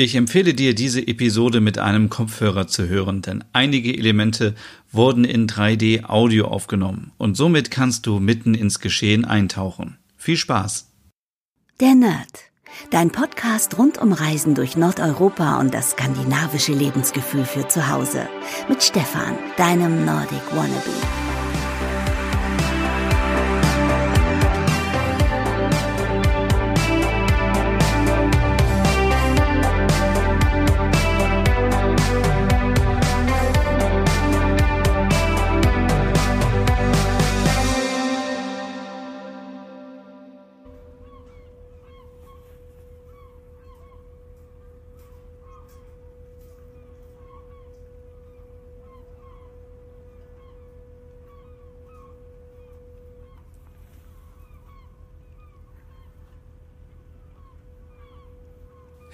Ich empfehle dir, diese Episode mit einem Kopfhörer zu hören, denn einige Elemente wurden in 3D Audio aufgenommen und somit kannst du mitten ins Geschehen eintauchen. Viel Spaß! Der Nerd. Dein Podcast rund um Reisen durch Nordeuropa und das skandinavische Lebensgefühl für zu Hause. Mit Stefan, deinem Nordic Wannabe.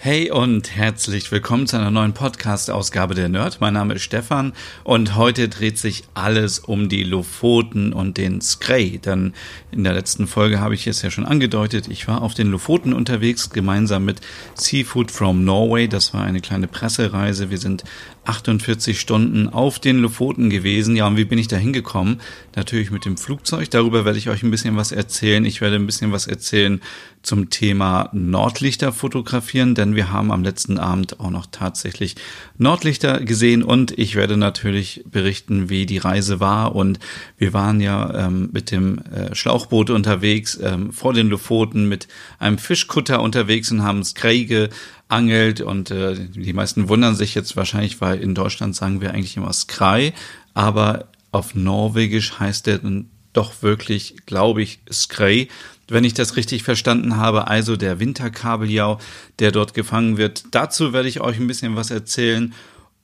Hey und herzlich willkommen zu einer neuen Podcast-Ausgabe der Nerd. Mein Name ist Stefan und heute dreht sich alles um die Lofoten und den Skray. Denn in der letzten Folge habe ich es ja schon angedeutet, ich war auf den Lofoten unterwegs, gemeinsam mit Seafood from Norway. Das war eine kleine Pressereise. Wir sind 48 Stunden auf den Lofoten gewesen. Ja, und wie bin ich da hingekommen? Natürlich mit dem Flugzeug. Darüber werde ich euch ein bisschen was erzählen. Ich werde ein bisschen was erzählen zum Thema Nordlichter fotografieren, denn wir haben am letzten Abend auch noch tatsächlich Nordlichter gesehen und ich werde natürlich berichten, wie die Reise war. Und wir waren ja ähm, mit dem äh, Schlauchboot unterwegs, ähm, vor den Lofoten mit einem Fischkutter unterwegs und haben Skräge angelt und äh, die meisten wundern sich jetzt wahrscheinlich, weil in Deutschland sagen wir eigentlich immer Skrei, aber auf Norwegisch heißt der dann doch wirklich, glaube ich, Skrei, wenn ich das richtig verstanden habe, also der Winterkabeljau, der dort gefangen wird. Dazu werde ich euch ein bisschen was erzählen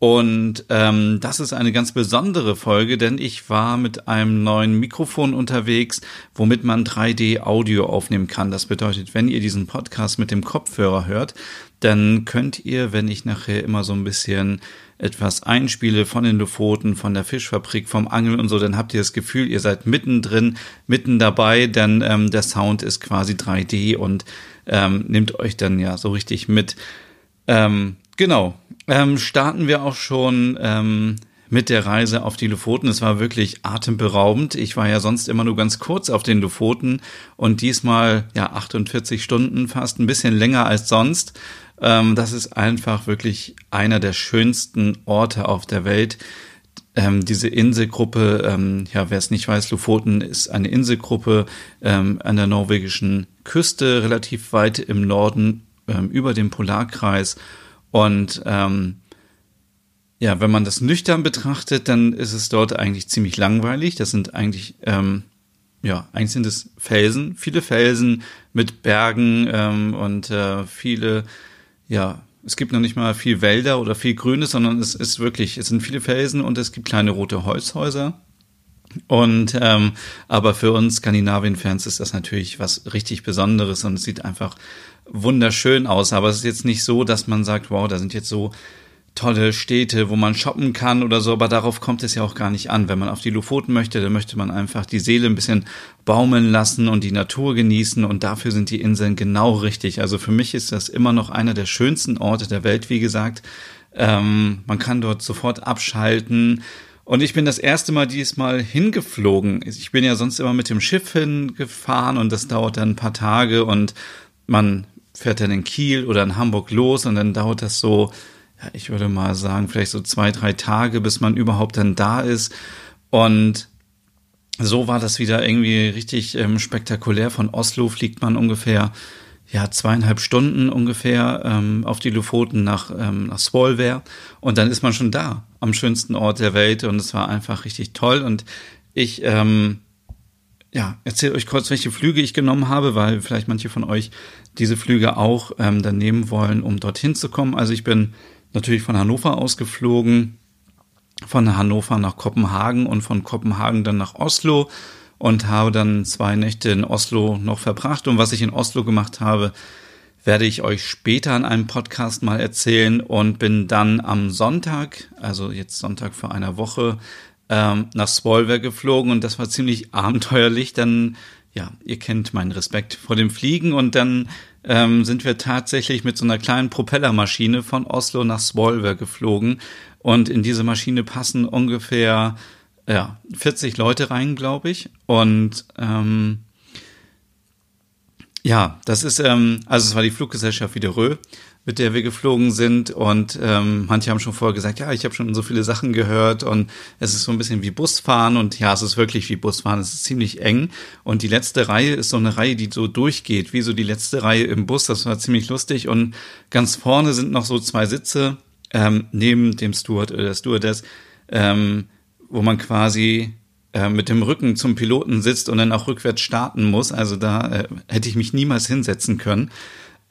und ähm, das ist eine ganz besondere Folge, denn ich war mit einem neuen Mikrofon unterwegs, womit man 3D-Audio aufnehmen kann. Das bedeutet, wenn ihr diesen Podcast mit dem Kopfhörer hört, dann könnt ihr, wenn ich nachher immer so ein bisschen etwas einspiele von den Lofoten, von der Fischfabrik, vom Angeln und so, dann habt ihr das Gefühl, ihr seid mittendrin, mitten dabei, denn ähm, der Sound ist quasi 3D und ähm, nimmt euch dann ja so richtig mit. Ähm, genau, ähm, starten wir auch schon ähm, mit der Reise auf die Lofoten. Es war wirklich atemberaubend. Ich war ja sonst immer nur ganz kurz auf den Lofoten und diesmal ja 48 Stunden fast, ein bisschen länger als sonst. Ähm, das ist einfach wirklich einer der schönsten Orte auf der Welt. Ähm, diese Inselgruppe, ähm, ja, wer es nicht weiß, Lofoten ist eine Inselgruppe ähm, an der norwegischen Küste, relativ weit im Norden ähm, über dem Polarkreis. Und ähm, ja, wenn man das nüchtern betrachtet, dann ist es dort eigentlich ziemlich langweilig. Das sind eigentlich, ähm, ja, eigentlich sind es Felsen, viele Felsen mit Bergen ähm, und äh, viele, ja, es gibt noch nicht mal viel Wälder oder viel Grünes, sondern es ist wirklich, es sind viele Felsen und es gibt kleine rote Holzhäuser. Und ähm, aber für uns Skandinavien-Fans ist das natürlich was richtig Besonderes und es sieht einfach wunderschön aus. Aber es ist jetzt nicht so, dass man sagt, wow, da sind jetzt so tolle Städte, wo man shoppen kann oder so, aber darauf kommt es ja auch gar nicht an. Wenn man auf die Lofoten möchte, dann möchte man einfach die Seele ein bisschen baumeln lassen und die Natur genießen und dafür sind die Inseln genau richtig. Also für mich ist das immer noch einer der schönsten Orte der Welt, wie gesagt. Ähm, man kann dort sofort abschalten. Und ich bin das erste Mal diesmal hingeflogen. Ich bin ja sonst immer mit dem Schiff hingefahren und das dauert dann ein paar Tage und man fährt dann in Kiel oder in Hamburg los und dann dauert das so, ja, ich würde mal sagen, vielleicht so zwei, drei Tage, bis man überhaupt dann da ist. Und so war das wieder irgendwie richtig ähm, spektakulär. Von Oslo fliegt man ungefähr ja zweieinhalb Stunden ungefähr ähm, auf die Lofoten nach ähm, nach Svolvær und dann ist man schon da am schönsten Ort der Welt und es war einfach richtig toll und ich ähm, ja, erzähle euch kurz, welche Flüge ich genommen habe, weil vielleicht manche von euch diese Flüge auch ähm, dann nehmen wollen, um dorthin zu kommen. Also ich bin natürlich von Hannover ausgeflogen, von Hannover nach Kopenhagen und von Kopenhagen dann nach Oslo und habe dann zwei Nächte in Oslo noch verbracht. Und was ich in Oslo gemacht habe, werde ich euch später in einem Podcast mal erzählen und bin dann am Sonntag, also jetzt Sonntag vor einer Woche, ähm, nach Svolvær geflogen und das war ziemlich abenteuerlich. Dann, ja, ihr kennt meinen Respekt vor dem Fliegen und dann ähm, sind wir tatsächlich mit so einer kleinen Propellermaschine von Oslo nach Svolvær geflogen. Und in diese Maschine passen ungefähr ja, 40 Leute rein, glaube ich. Und ähm, ja, das ist, ähm, also es war die Fluggesellschaft Wiederö, mit der wir geflogen sind. Und ähm, manche haben schon vorher gesagt, ja, ich habe schon so viele Sachen gehört und es ist so ein bisschen wie Busfahren. Und ja, es ist wirklich wie Busfahren, es ist ziemlich eng. Und die letzte Reihe ist so eine Reihe, die so durchgeht, wie so die letzte Reihe im Bus, das war ziemlich lustig. Und ganz vorne sind noch so zwei Sitze ähm, neben dem Steward oder der Stewardess, ähm, wo man quasi äh, mit dem Rücken zum Piloten sitzt und dann auch rückwärts starten muss. Also da äh, hätte ich mich niemals hinsetzen können.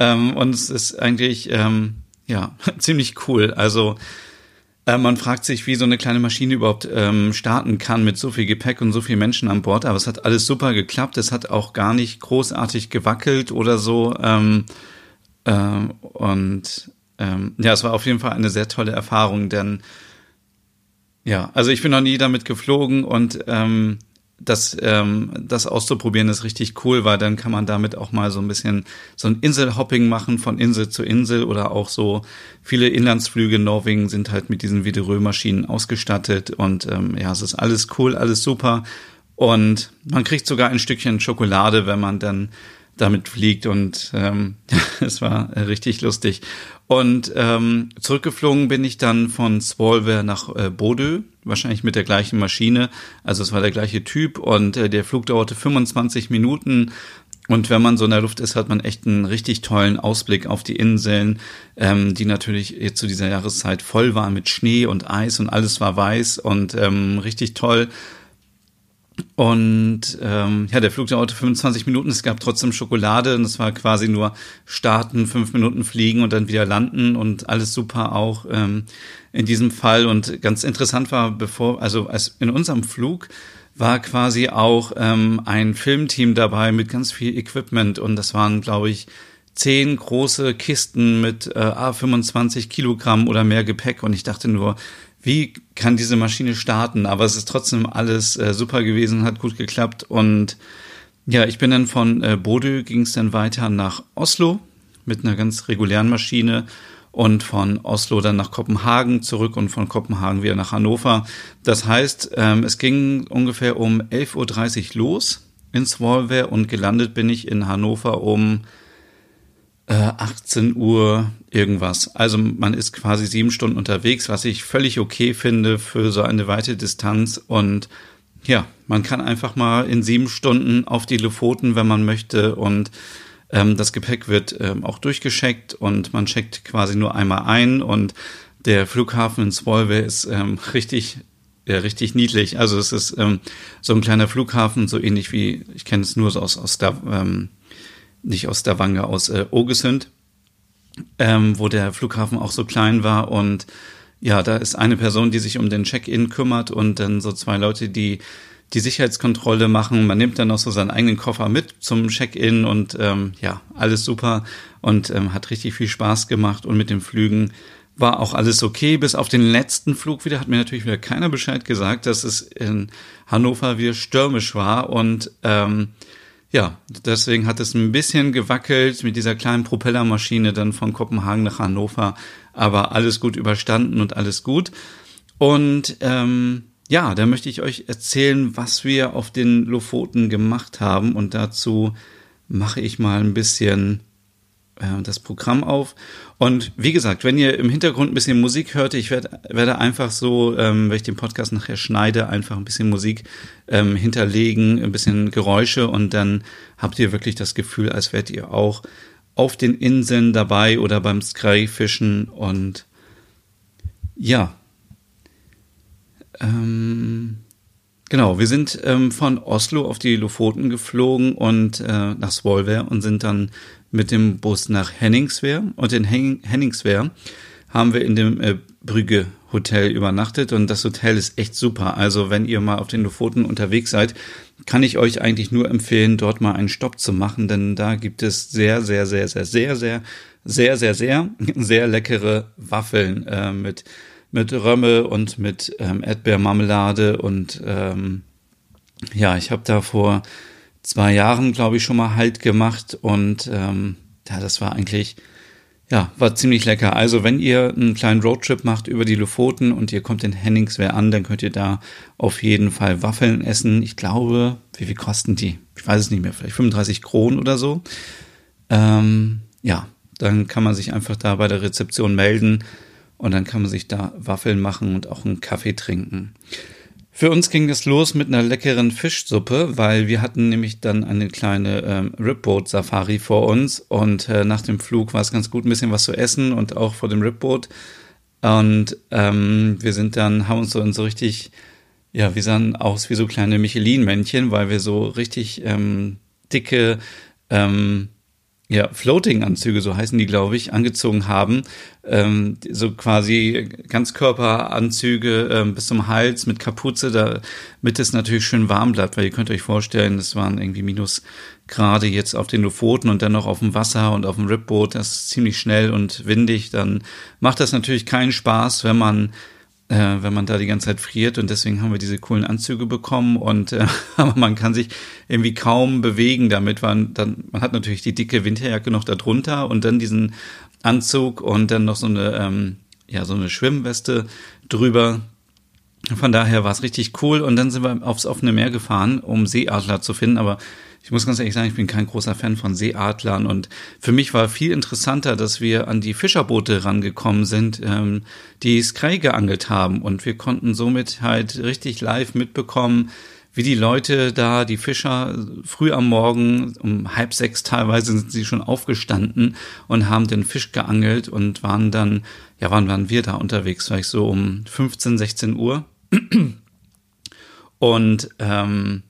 Ähm, und es ist eigentlich ähm, ja ziemlich cool. Also äh, man fragt sich, wie so eine kleine Maschine überhaupt ähm, starten kann mit so viel Gepäck und so vielen Menschen an Bord. Aber es hat alles super geklappt. Es hat auch gar nicht großartig gewackelt oder so. Ähm, äh, und ähm, ja, es war auf jeden Fall eine sehr tolle Erfahrung, denn ja, also ich bin noch nie damit geflogen und ähm, das, ähm, das auszuprobieren ist richtig cool, weil dann kann man damit auch mal so ein bisschen so ein Inselhopping machen von Insel zu Insel oder auch so viele Inlandsflüge in Norwegen sind halt mit diesen Viderö-Maschinen ausgestattet und ähm, ja, es ist alles cool, alles super und man kriegt sogar ein Stückchen Schokolade, wenn man dann damit fliegt und ähm, es war richtig lustig. Und ähm, zurückgeflogen bin ich dann von Svolvær nach äh, Bodø, wahrscheinlich mit der gleichen Maschine. Also es war der gleiche Typ und äh, der Flug dauerte 25 Minuten. Und wenn man so in der Luft ist, hat man echt einen richtig tollen Ausblick auf die Inseln, ähm, die natürlich jetzt zu dieser Jahreszeit voll waren mit Schnee und Eis und alles war weiß und ähm, richtig toll. Und ähm, ja, der Flug dauerte 25 Minuten. Es gab trotzdem Schokolade und es war quasi nur starten, fünf Minuten fliegen und dann wieder landen und alles super auch ähm, in diesem Fall. Und ganz interessant war, bevor, also als in unserem Flug war quasi auch ähm, ein Filmteam dabei mit ganz viel Equipment und das waren, glaube ich, zehn große Kisten mit äh, 25 Kilogramm oder mehr Gepäck und ich dachte nur, wie kann diese Maschine starten? Aber es ist trotzdem alles äh, super gewesen, hat gut geklappt. Und ja, ich bin dann von äh, Bodø, ging es dann weiter nach Oslo mit einer ganz regulären Maschine und von Oslo dann nach Kopenhagen zurück und von Kopenhagen wieder nach Hannover. Das heißt, ähm, es ging ungefähr um 11.30 Uhr los in Svolvær und gelandet bin ich in Hannover um äh, 18 Uhr irgendwas. Also man ist quasi sieben Stunden unterwegs, was ich völlig okay finde für so eine weite Distanz. Und ja, man kann einfach mal in sieben Stunden auf die Lofoten, wenn man möchte. Und ähm, das Gepäck wird ähm, auch durchgescheckt und man checkt quasi nur einmal ein. Und der Flughafen in Svolvær ist ähm, richtig ja, richtig niedlich. Also es ist ähm, so ein kleiner Flughafen, so ähnlich wie, ich kenne es nur so aus, aus der, ähm, nicht aus Stavanger, aus äh, Ogesund ähm, wo der Flughafen auch so klein war und ja, da ist eine Person, die sich um den Check-in kümmert und dann so zwei Leute, die die Sicherheitskontrolle machen. Man nimmt dann noch so seinen eigenen Koffer mit zum Check-in und ähm, ja, alles super und ähm, hat richtig viel Spaß gemacht und mit den Flügen war auch alles okay. Bis auf den letzten Flug wieder hat mir natürlich wieder keiner Bescheid gesagt, dass es in Hannover wieder stürmisch war und ähm, ja, deswegen hat es ein bisschen gewackelt mit dieser kleinen Propellermaschine dann von Kopenhagen nach Hannover, aber alles gut überstanden und alles gut. Und ähm, ja, da möchte ich euch erzählen, was wir auf den Lofoten gemacht haben und dazu mache ich mal ein bisschen äh, das Programm auf. Und wie gesagt, wenn ihr im Hintergrund ein bisschen Musik hört, ich werde, werde einfach so, ähm, wenn ich den Podcast nachher schneide, einfach ein bisschen Musik ähm, hinterlegen, ein bisschen Geräusche und dann habt ihr wirklich das Gefühl, als wärt ihr auch auf den Inseln dabei oder beim Sky-Fischen und ja. Ähm, genau, wir sind ähm, von Oslo auf die Lofoten geflogen und äh, nach Svolvær und sind dann mit dem Bus nach Henningswehr und in Henningswehr haben wir in dem äh, Brügge Hotel übernachtet und das Hotel ist echt super. Also wenn ihr mal auf den Lofoten unterwegs seid, kann ich euch eigentlich nur empfehlen, dort mal einen Stopp zu machen, denn da gibt es sehr, sehr, sehr, sehr, sehr, sehr, sehr, sehr, sehr, sehr leckere Waffeln äh, mit mit Römme und mit ähm, Erdbeermarmelade und ähm, ja, ich habe da vor zwei Jahren, glaube ich, schon mal Halt gemacht und ähm, ja, das war eigentlich, ja, war ziemlich lecker. Also wenn ihr einen kleinen Roadtrip macht über die Lofoten und ihr kommt in Henningswehr an, dann könnt ihr da auf jeden Fall Waffeln essen. Ich glaube, wie viel kosten die? Ich weiß es nicht mehr, vielleicht 35 Kronen oder so. Ähm, ja, dann kann man sich einfach da bei der Rezeption melden und dann kann man sich da Waffeln machen und auch einen Kaffee trinken. Für uns ging es los mit einer leckeren Fischsuppe, weil wir hatten nämlich dann eine kleine ähm, Ripboat-Safari vor uns und äh, nach dem Flug war es ganz gut, ein bisschen was zu essen und auch vor dem Ripboat. Und ähm, wir sind dann, haben uns so so richtig, ja, wir sahen aus wie so kleine Michelin-Männchen, weil wir so richtig ähm, dicke ähm, ja, Floating-Anzüge, so heißen die, glaube ich, angezogen haben. Ähm, so quasi Ganzkörperanzüge ähm, bis zum Hals mit Kapuze, damit es natürlich schön warm bleibt, weil ihr könnt euch vorstellen, es waren irgendwie Minusgrade jetzt auf den Lofoten und dann noch auf dem Wasser und auf dem Ripboot, das ist ziemlich schnell und windig, dann macht das natürlich keinen Spaß, wenn man äh, wenn man da die ganze Zeit friert und deswegen haben wir diese coolen Anzüge bekommen und äh, aber man kann sich irgendwie kaum bewegen damit, weil dann man hat natürlich die dicke Winterjacke noch darunter und dann diesen Anzug und dann noch so eine ähm, ja so eine Schwimmweste drüber. Von daher war es richtig cool und dann sind wir aufs offene Meer gefahren, um Seeadler zu finden, aber ich muss ganz ehrlich sagen, ich bin kein großer Fan von Seeadlern und für mich war viel interessanter, dass wir an die Fischerboote rangekommen sind, ähm, die Sky geangelt haben und wir konnten somit halt richtig live mitbekommen, wie die Leute da, die Fischer, früh am Morgen, um halb sechs teilweise sind sie schon aufgestanden und haben den Fisch geangelt und waren dann, ja, wann waren wir da unterwegs? Vielleicht so um 15, 16 Uhr. Und ähm,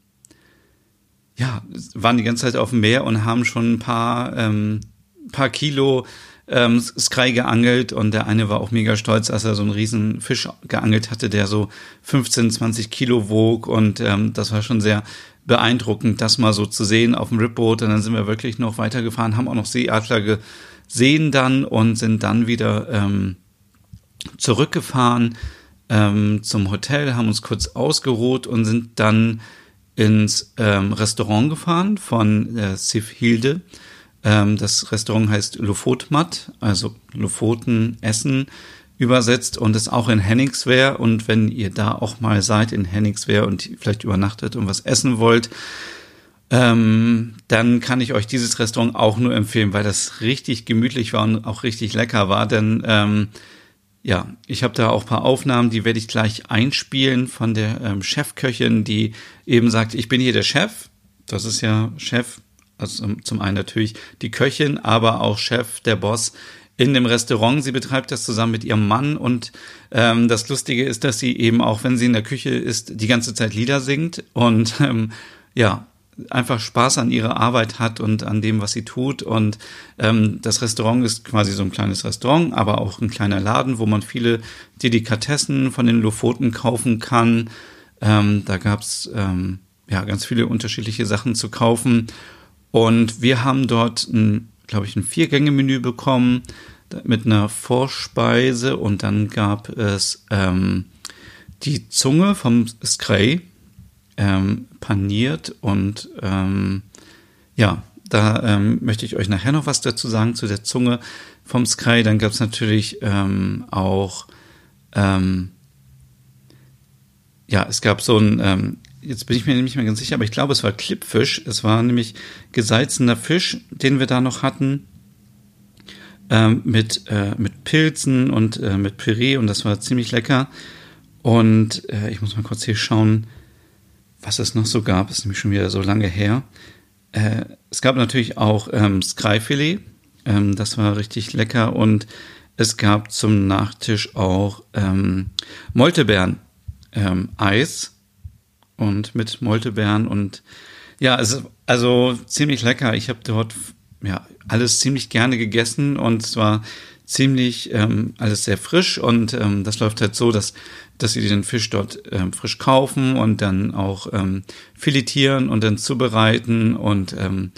ja, waren die ganze Zeit auf dem Meer und haben schon ein paar, ähm, paar Kilo ähm, Sky geangelt. Und der eine war auch mega stolz, als er so einen riesen Fisch geangelt hatte, der so 15, 20 Kilo wog. Und ähm, das war schon sehr beeindruckend, das mal so zu sehen auf dem Ripboot. Und dann sind wir wirklich noch weitergefahren, haben auch noch Seeadler gesehen dann und sind dann wieder ähm, zurückgefahren ähm, zum Hotel, haben uns kurz ausgeruht und sind dann ins ähm, Restaurant gefahren von äh, Sif Hilde. Ähm, das Restaurant heißt Lofotmat, also Lofoten Essen übersetzt und ist auch in Henningswehr. Und wenn ihr da auch mal seid in Henningswehr und vielleicht übernachtet und was essen wollt, ähm, dann kann ich euch dieses Restaurant auch nur empfehlen, weil das richtig gemütlich war und auch richtig lecker war. Denn ähm, ja, ich habe da auch paar Aufnahmen, die werde ich gleich einspielen von der ähm, Chefköchin, die eben sagt, ich bin hier der Chef. Das ist ja Chef, also zum einen natürlich die Köchin, aber auch Chef, der Boss in dem Restaurant. Sie betreibt das zusammen mit ihrem Mann und ähm, das Lustige ist, dass sie eben auch, wenn sie in der Küche ist, die ganze Zeit Lieder singt und ähm, ja, einfach Spaß an ihrer Arbeit hat und an dem, was sie tut. Und ähm, das Restaurant ist quasi so ein kleines Restaurant, aber auch ein kleiner Laden, wo man viele Delikatessen von den Lofoten kaufen kann. Ähm, da gab's ähm, ja ganz viele unterschiedliche Sachen zu kaufen. Und wir haben dort, glaube ich, ein Vier-Gänge-Menü bekommen mit einer Vorspeise und dann gab es ähm, die Zunge vom Skray ähm, paniert und ähm, ja, da ähm, möchte ich euch nachher noch was dazu sagen zu der Zunge vom Sky. Dann gab es natürlich ähm, auch ähm, ja, es gab so ein ähm, jetzt bin ich mir nicht mehr ganz sicher, aber ich glaube, es war Klippfisch. Es war nämlich gesalzener Fisch, den wir da noch hatten. Ähm, mit, äh, mit Pilzen und äh, mit Püree und das war ziemlich lecker. Und äh, ich muss mal kurz hier schauen, was es noch so gab, ist nämlich schon wieder so lange her. Äh, es gab natürlich auch ähm, Skryfilet, ähm, das war richtig lecker und es gab zum Nachtisch auch ähm, Moltebeeren ähm, Eis und mit Moltebeeren und ja, es ist also ziemlich lecker. Ich habe dort ja alles ziemlich gerne gegessen und es war ziemlich ähm, alles sehr frisch und ähm, das läuft halt so, dass dass sie den Fisch dort ähm, frisch kaufen und dann auch ähm, filetieren und dann zubereiten und ähm,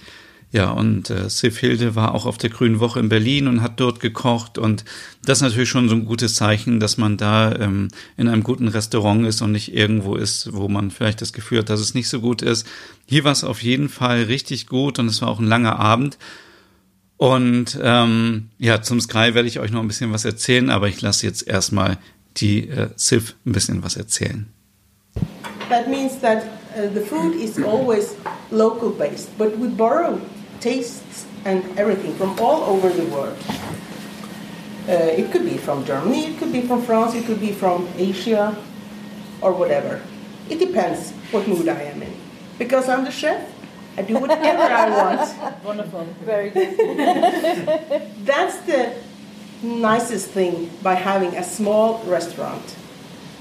ja, und äh, Sif Hilde war auch auf der Grünen Woche in Berlin und hat dort gekocht. Und das ist natürlich schon so ein gutes Zeichen, dass man da ähm, in einem guten Restaurant ist und nicht irgendwo ist, wo man vielleicht das Gefühl hat, dass es nicht so gut ist. Hier war es auf jeden Fall richtig gut und es war auch ein langer Abend. Und ähm, ja, zum Sky werde ich euch noch ein bisschen was erzählen, aber ich lasse jetzt erstmal die äh, Sif ein bisschen was erzählen. That means that uh, the food is always local based, but we borrow tastes and everything from all over the world. Uh, it could be from Germany, it could be from France, it could be from Asia, or whatever. It depends what mood I am in. Because I'm the chef, I do whatever I want. Wonderful. Very good. That's the nicest thing by having a small restaurant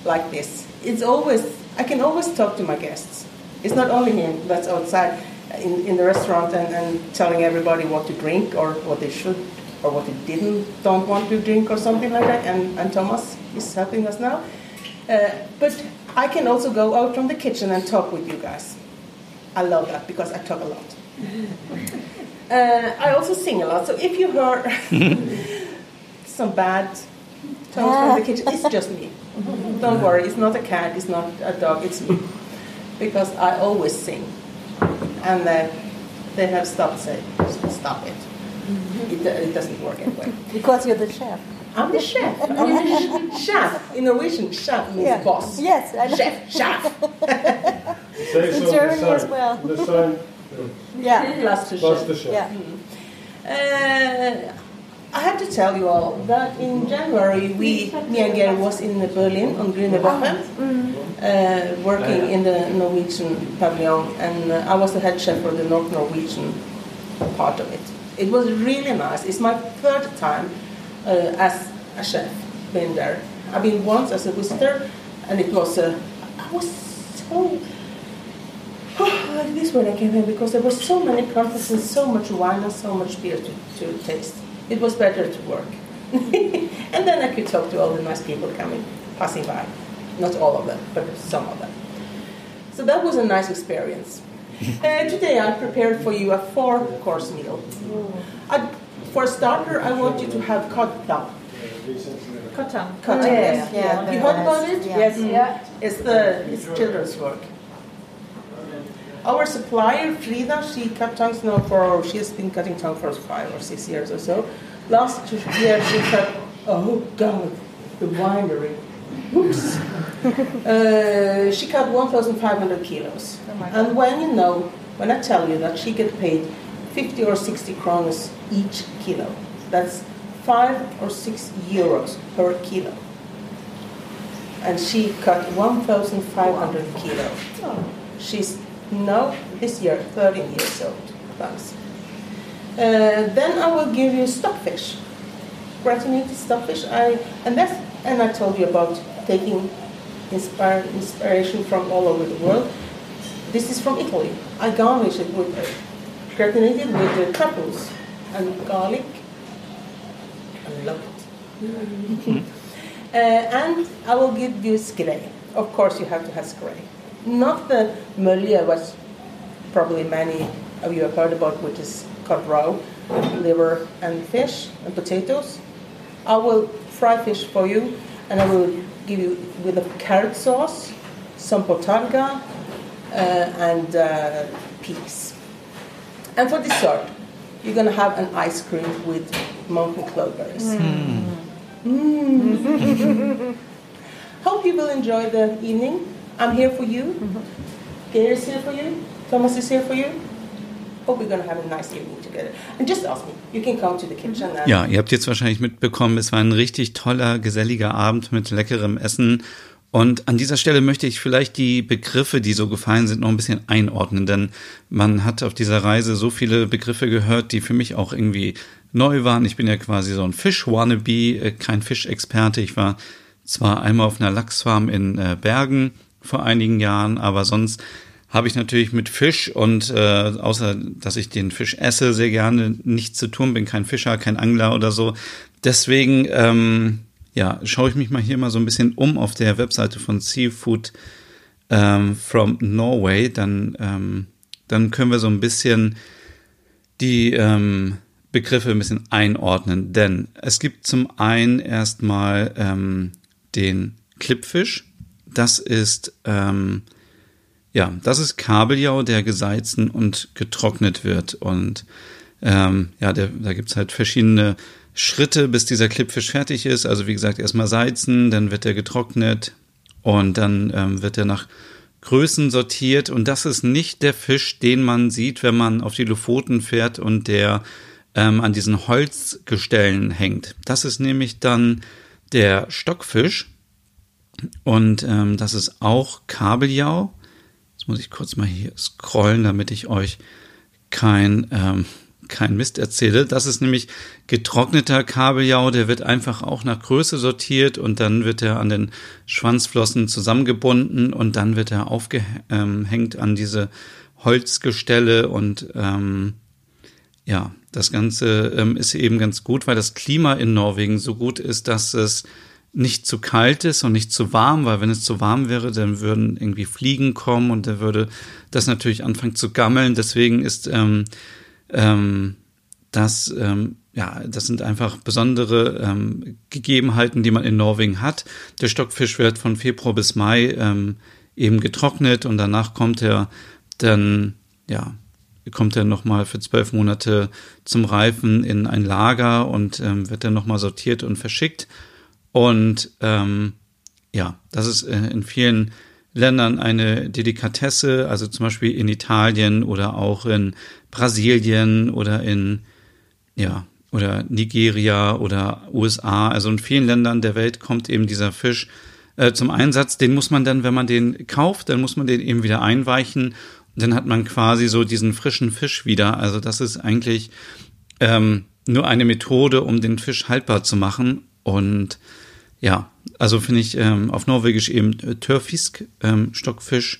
like this. It's always, I can always talk to my guests. It's not only him that's outside in, in the restaurant and, and telling everybody what to drink or what they should or what they didn't don't want to drink or something like that. And, and Thomas is helping us now. Uh, but I can also go out from the kitchen and talk with you guys. I love that because I talk a lot. Uh, I also sing a lot. So if you hear some bad tones from the kitchen, it's just me. Don't worry, it's not a cat, it's not a dog, it's me. Because I always sing. And uh, they have stopped saying, stop it. It, it doesn't work anyway. Because you're the chef. I'm the chef. I'm the chef. In Norwegian, chef means Yeah. boss. Yes, I know. Chef, chef. Say In so Germany as well. The sign, Yeah. Plus the plus chef. the chef. Yeah. Uh, I have to tell you all that in January, we, me and Gary was in Berlin on Grünewoche, uh, working in the Norwegian pavilion, and uh, I was the head chef for the North Norwegian part of it. It was really nice. It's my third time uh, as a chef been there. I've been once as a visitor, and it was uh, I was so like this when I came here because there were so many countries and so much wine and so much beer to, to taste. It was better to work. and then I could talk to all the nice people coming, passing by. Not all of them, but some of them. So that was a nice experience. uh, today I prepared for you a four course meal. I, for starter, I want you to have cod plow. Cotton. Cod, yes. Yeah, You very heard about it? Yeah. Yes. Yeah. It's the it's children's work. Our supplier Frida, she cut tongues now for she has been cutting tongue for five or six years or so. Last year she cut oh god the winery. Oops. uh, she cut 1,500 kilos. Oh and when you know, when I tell you that she get paid 50 or 60 kronas each kilo, that's five or six euros per kilo. And she cut 1,500 kilos. She's now, this year, 13 years old. Thanks. Uh, then I will give you stockfish, gratinated stockfish. I, and, that's, and I told you about taking inspire, inspiration from all over the world. This is from Italy. I garnish it with gratinated with truffles and garlic. I love it. Uh, and I will give you skrei. Of course, you have to have skrei. Not the mölje, which probably many of you have heard about, which is cut raw, liver and fish and potatoes. I will fry fish for you, and I will give you with a carrot sauce, some potarga, uh, and uh, peas. And for dessert, you're gonna have an ice cream with mountain cloudberries. Mm. Hope you will enjoy the evening. I'm here for you. Geir is here for you. Thomas is here for you. Hope we're gonna have a nice evening together. And just ask me. You can come to the kitchen. And Ja, ihr habt jetzt wahrscheinlich mitbekommen, es war ein richtig toller, geselliger Abend mit leckerem Essen. Und an dieser Stelle möchte ich vielleicht die Begriffe, die so gefallen sind, noch ein bisschen einordnen, denn man hat auf dieser Reise so viele Begriffe gehört, die für mich auch irgendwie neu waren. Ich bin ja quasi so ein Fisch-Wannabe, äh, kein Fischexperte. Ich war zwar einmal auf einer Lachsfarm in äh, Bergen vor einigen Jahren, aber sonst habe ich natürlich mit Fisch und äh, außer dass ich den Fisch esse, sehr gerne nichts zu tun, bin kein Fischer, kein Angler oder so. Deswegen ähm, ja, schaue ich mich mal hier mal so ein bisschen um auf der Webseite von Seafood ähm, from Norway, dann, ähm, dann können wir so ein bisschen die ähm, Begriffe ein bisschen einordnen. Denn es gibt zum einen erstmal ähm, den Klippfisch. Das ist ähm, ja, das ist Kabeljau, der gesalzen und getrocknet wird. Und ähm, ja, der, da gibt's halt verschiedene Schritte, bis dieser Klippfisch fertig ist. Also wie gesagt, erstmal salzen, dann wird er getrocknet und dann ähm, wird er nach Größen sortiert. Und das ist nicht der Fisch, den man sieht, wenn man auf die Lofoten fährt und der ähm, an diesen Holzgestellen hängt. Das ist nämlich dann der Stockfisch. Und ähm, das ist auch Kabeljau. Jetzt muss ich kurz mal hier scrollen, damit ich euch kein ähm, kein Mist erzähle. Das ist nämlich getrockneter Kabeljau, der wird einfach auch nach Größe sortiert und dann wird er an den Schwanzflossen zusammengebunden und dann wird er aufgehängt an diese Holzgestelle und ähm, ja, das Ganze ähm, ist eben ganz gut, weil das Klima in Norwegen so gut ist, dass es nicht zu kalt ist und nicht zu warm, weil wenn es zu warm wäre, dann würden irgendwie Fliegen kommen und da würde das natürlich anfangen zu gammeln. Deswegen ist ähm, ähm, das, ähm, ja, das sind einfach besondere ähm, Gegebenheiten, die man in Norwegen hat. Der Stockfisch wird von Februar bis Mai ähm, eben getrocknet und danach kommt er dann, ja, kommt er nochmal für zwölf Monate zum Reifen in ein Lager und ähm, wird dann nochmal sortiert und verschickt. Und ähm, ja, das ist äh, in vielen Ländern eine Delikatesse, also zum Beispiel in Italien oder auch in Brasilien oder in, ja, oder Nigeria oder USA. Also in vielen Ländern der Welt kommt eben dieser Fisch äh, zum Einsatz. Den muss man dann, wenn man den kauft, dann muss man den eben wieder einweichen. Dann hat man quasi so diesen frischen Fisch wieder. Also das ist eigentlich ähm, nur eine Methode, um den Fisch haltbar zu machen. Und ja, also finde ich ähm, auf Norwegisch eben äh, Törfisk, ähm, Stockfisch,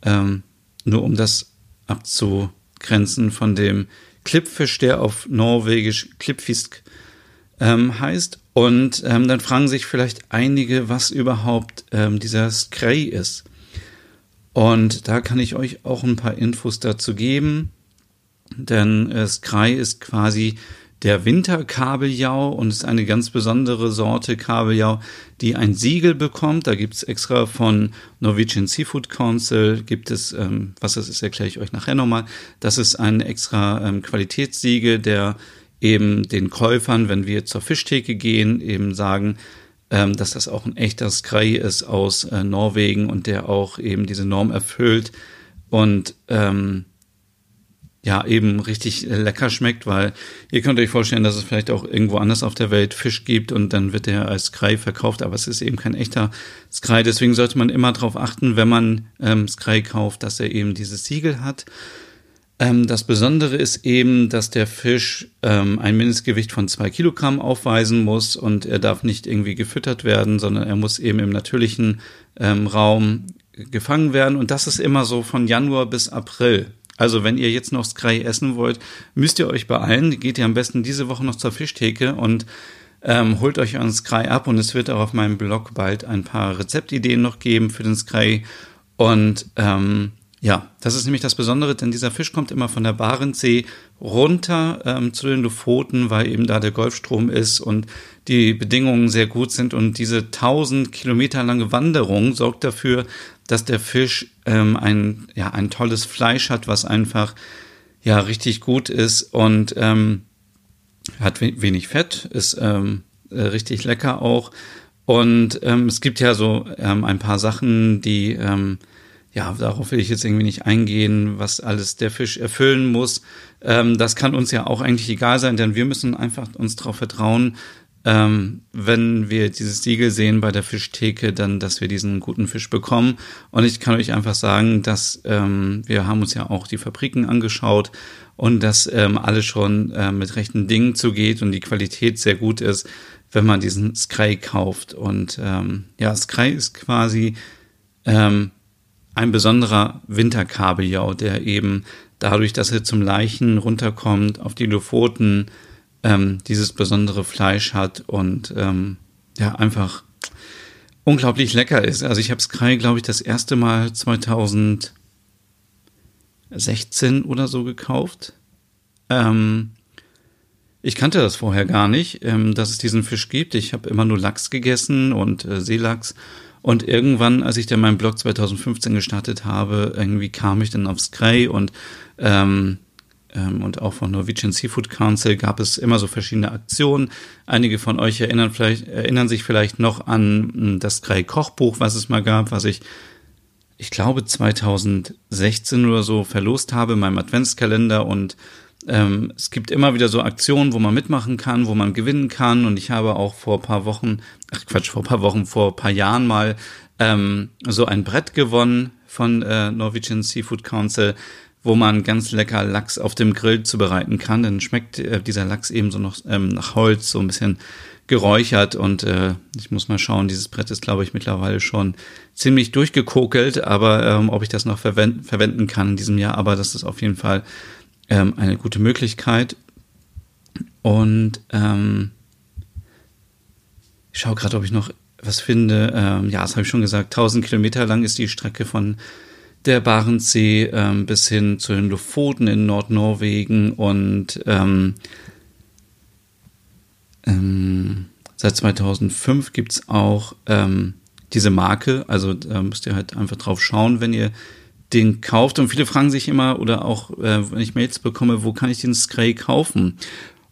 ähm, nur um das abzugrenzen von dem Klippfisch, der auf Norwegisch Klippfisk ähm, heißt. Und ähm, dann fragen sich vielleicht einige, was überhaupt ähm, dieser Skrei ist. Und da kann ich euch auch ein paar Infos dazu geben, denn äh, Skrei ist quasi der Winterkabeljau und ist eine ganz besondere Sorte Kabeljau, die ein Siegel bekommt. Da gibt's extra von Norwegian Seafood Council, gibt es, ähm, was das ist, erkläre ich euch nachher nochmal. Das ist ein extra ähm, Qualitätssiegel, der eben den Käufern, wenn wir zur Fischtheke gehen, eben sagen, ähm, dass das auch ein echter Skrei ist aus äh, Norwegen und der auch eben diese Norm erfüllt. Und ähm, ja eben richtig lecker schmeckt, weil ihr könnt euch vorstellen, dass es vielleicht auch irgendwo anders auf der Welt Fisch gibt und dann wird der als Skrei verkauft, aber es ist eben kein echter Skrei. Deswegen sollte man immer darauf achten, wenn man ähm, Skrei kauft, dass er eben dieses Siegel hat. Ähm, das Besondere ist eben, dass der Fisch ähm, ein Mindestgewicht von zwei Kilogramm aufweisen muss und er darf nicht irgendwie gefüttert werden, sondern er muss eben im natürlichen ähm, Raum gefangen werden und das ist immer so von Januar bis April. Also wenn ihr jetzt noch Skrei essen wollt, müsst ihr euch beeilen. Geht ihr am besten diese Woche noch zur Fischtheke und ähm, holt euch euren Skrei ab und es wird auch auf meinem Blog bald ein paar Rezeptideen noch geben für den Skrei. Und ähm, ja, das ist nämlich das Besondere, denn dieser Fisch kommt immer von der Barentssee runter ähm, zu den Lofoten, weil eben da der Golfstrom ist und die Bedingungen sehr gut sind. Und diese 1000 Kilometer lange Wanderung sorgt dafür, dass der Fisch ähm, ein, ja, ein tolles Fleisch hat, was einfach ja richtig gut ist und ähm, hat wenig Fett, ist ähm, äh, richtig lecker auch. Und ähm, es gibt ja so ähm, ein paar Sachen, die ähm, ja, darauf will ich jetzt irgendwie nicht eingehen, was alles der Fisch erfüllen muss. Ähm, das kann uns ja auch eigentlich egal sein, denn wir müssen einfach uns darauf vertrauen, ähm, wenn wir dieses Siegel sehen bei der Fischtheke, dann, dass wir diesen guten Fisch bekommen. Und ich kann euch einfach sagen, dass ähm, wir haben uns ja auch die Fabriken angeschaut und dass ähm, alles schon äh, mit rechten Dingen zugeht und die Qualität sehr gut ist, wenn man diesen Skrei kauft. Und ähm, ja, Skrei ist quasi ähm, ein besonderer Winterkabeljau, der eben dadurch, dass er zum Leichen runterkommt, auf die Lofoten ähm, dieses besondere Fleisch hat und ähm, ja, einfach unglaublich lecker ist. Also ich habe Sky, glaube ich, das erste Mal 2016 oder so gekauft. Ähm, ich kannte das vorher gar nicht, ähm, dass es diesen Fisch gibt. Ich habe immer nur Lachs gegessen und äh, Seelachs und irgendwann, als ich dann meinen Blog 2015 gestartet habe, irgendwie kam ich dann aufs Grey und ähm, ähm, und auch von Norwegian Seafood Council gab es immer so verschiedene Aktionen. Einige von euch erinnern, vielleicht, erinnern sich vielleicht noch an hm, das Grey Kochbuch, was es mal gab, was ich, ich glaube, 2016 oder so verlost habe in meinem Adventskalender und ähm, es gibt immer wieder so Aktionen, wo man mitmachen kann, wo man gewinnen kann. Und ich habe auch vor paar Wochen, ach Quatsch, vor paar Wochen, vor paar Jahren mal ähm, so ein Brett gewonnen von äh, Norwegian Seafood Council, wo man ganz lecker Lachs auf dem Grill zubereiten kann. Dann schmeckt äh, dieser Lachs eben so noch ähm, nach Holz, so ein bisschen geräuchert und äh, ich muss mal schauen, dieses Brett ist, glaube ich, mittlerweile schon ziemlich durchgekokelt, aber ähm, ob ich das noch verwenden, verwenden kann in diesem Jahr, aber das ist auf jeden Fall ähm, eine gute Möglichkeit. Und ähm, ich schaue gerade, ob ich noch was finde. Ähm, ja, das habe ich schon gesagt, 1000 Kilometer lang ist die Strecke von der Barentssee ähm, bis hin zu den Lofoten in Nordnorwegen und ähm, ähm, seit 2005 gibt es auch ähm, diese Marke, also da müsst ihr halt einfach drauf schauen, wenn ihr den kauft. Und viele fragen sich immer, oder auch äh, wenn ich Mails bekomme, wo kann ich den Scray kaufen?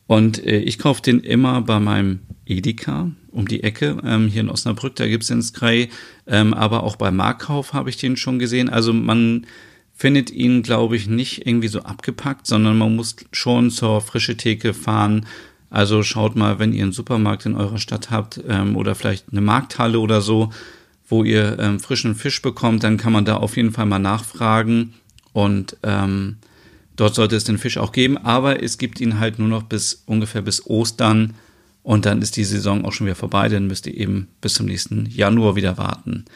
Und äh, ich kaufe den immer bei meinem Edeka um die Ecke, ähm, hier in Osnabrück, da gibt's den Scray, ähm, aber auch bei Marktkauf habe ich den schon gesehen. Also man findet ihn, glaube ich, nicht irgendwie so abgepackt, sondern man muss schon zur frische Theke fahren. Also schaut mal, wenn ihr einen Supermarkt in eurer Stadt habt ähm, oder vielleicht eine Markthalle oder so, wo ihr ähm, frischen Fisch bekommt, dann kann man da auf jeden Fall mal nachfragen. Und ähm, dort sollte es den Fisch auch geben, aber es gibt ihn halt nur noch bis ungefähr bis Ostern. Und dann ist die Saison auch schon wieder vorbei, dann müsst ihr eben bis zum nächsten Januar wieder warten.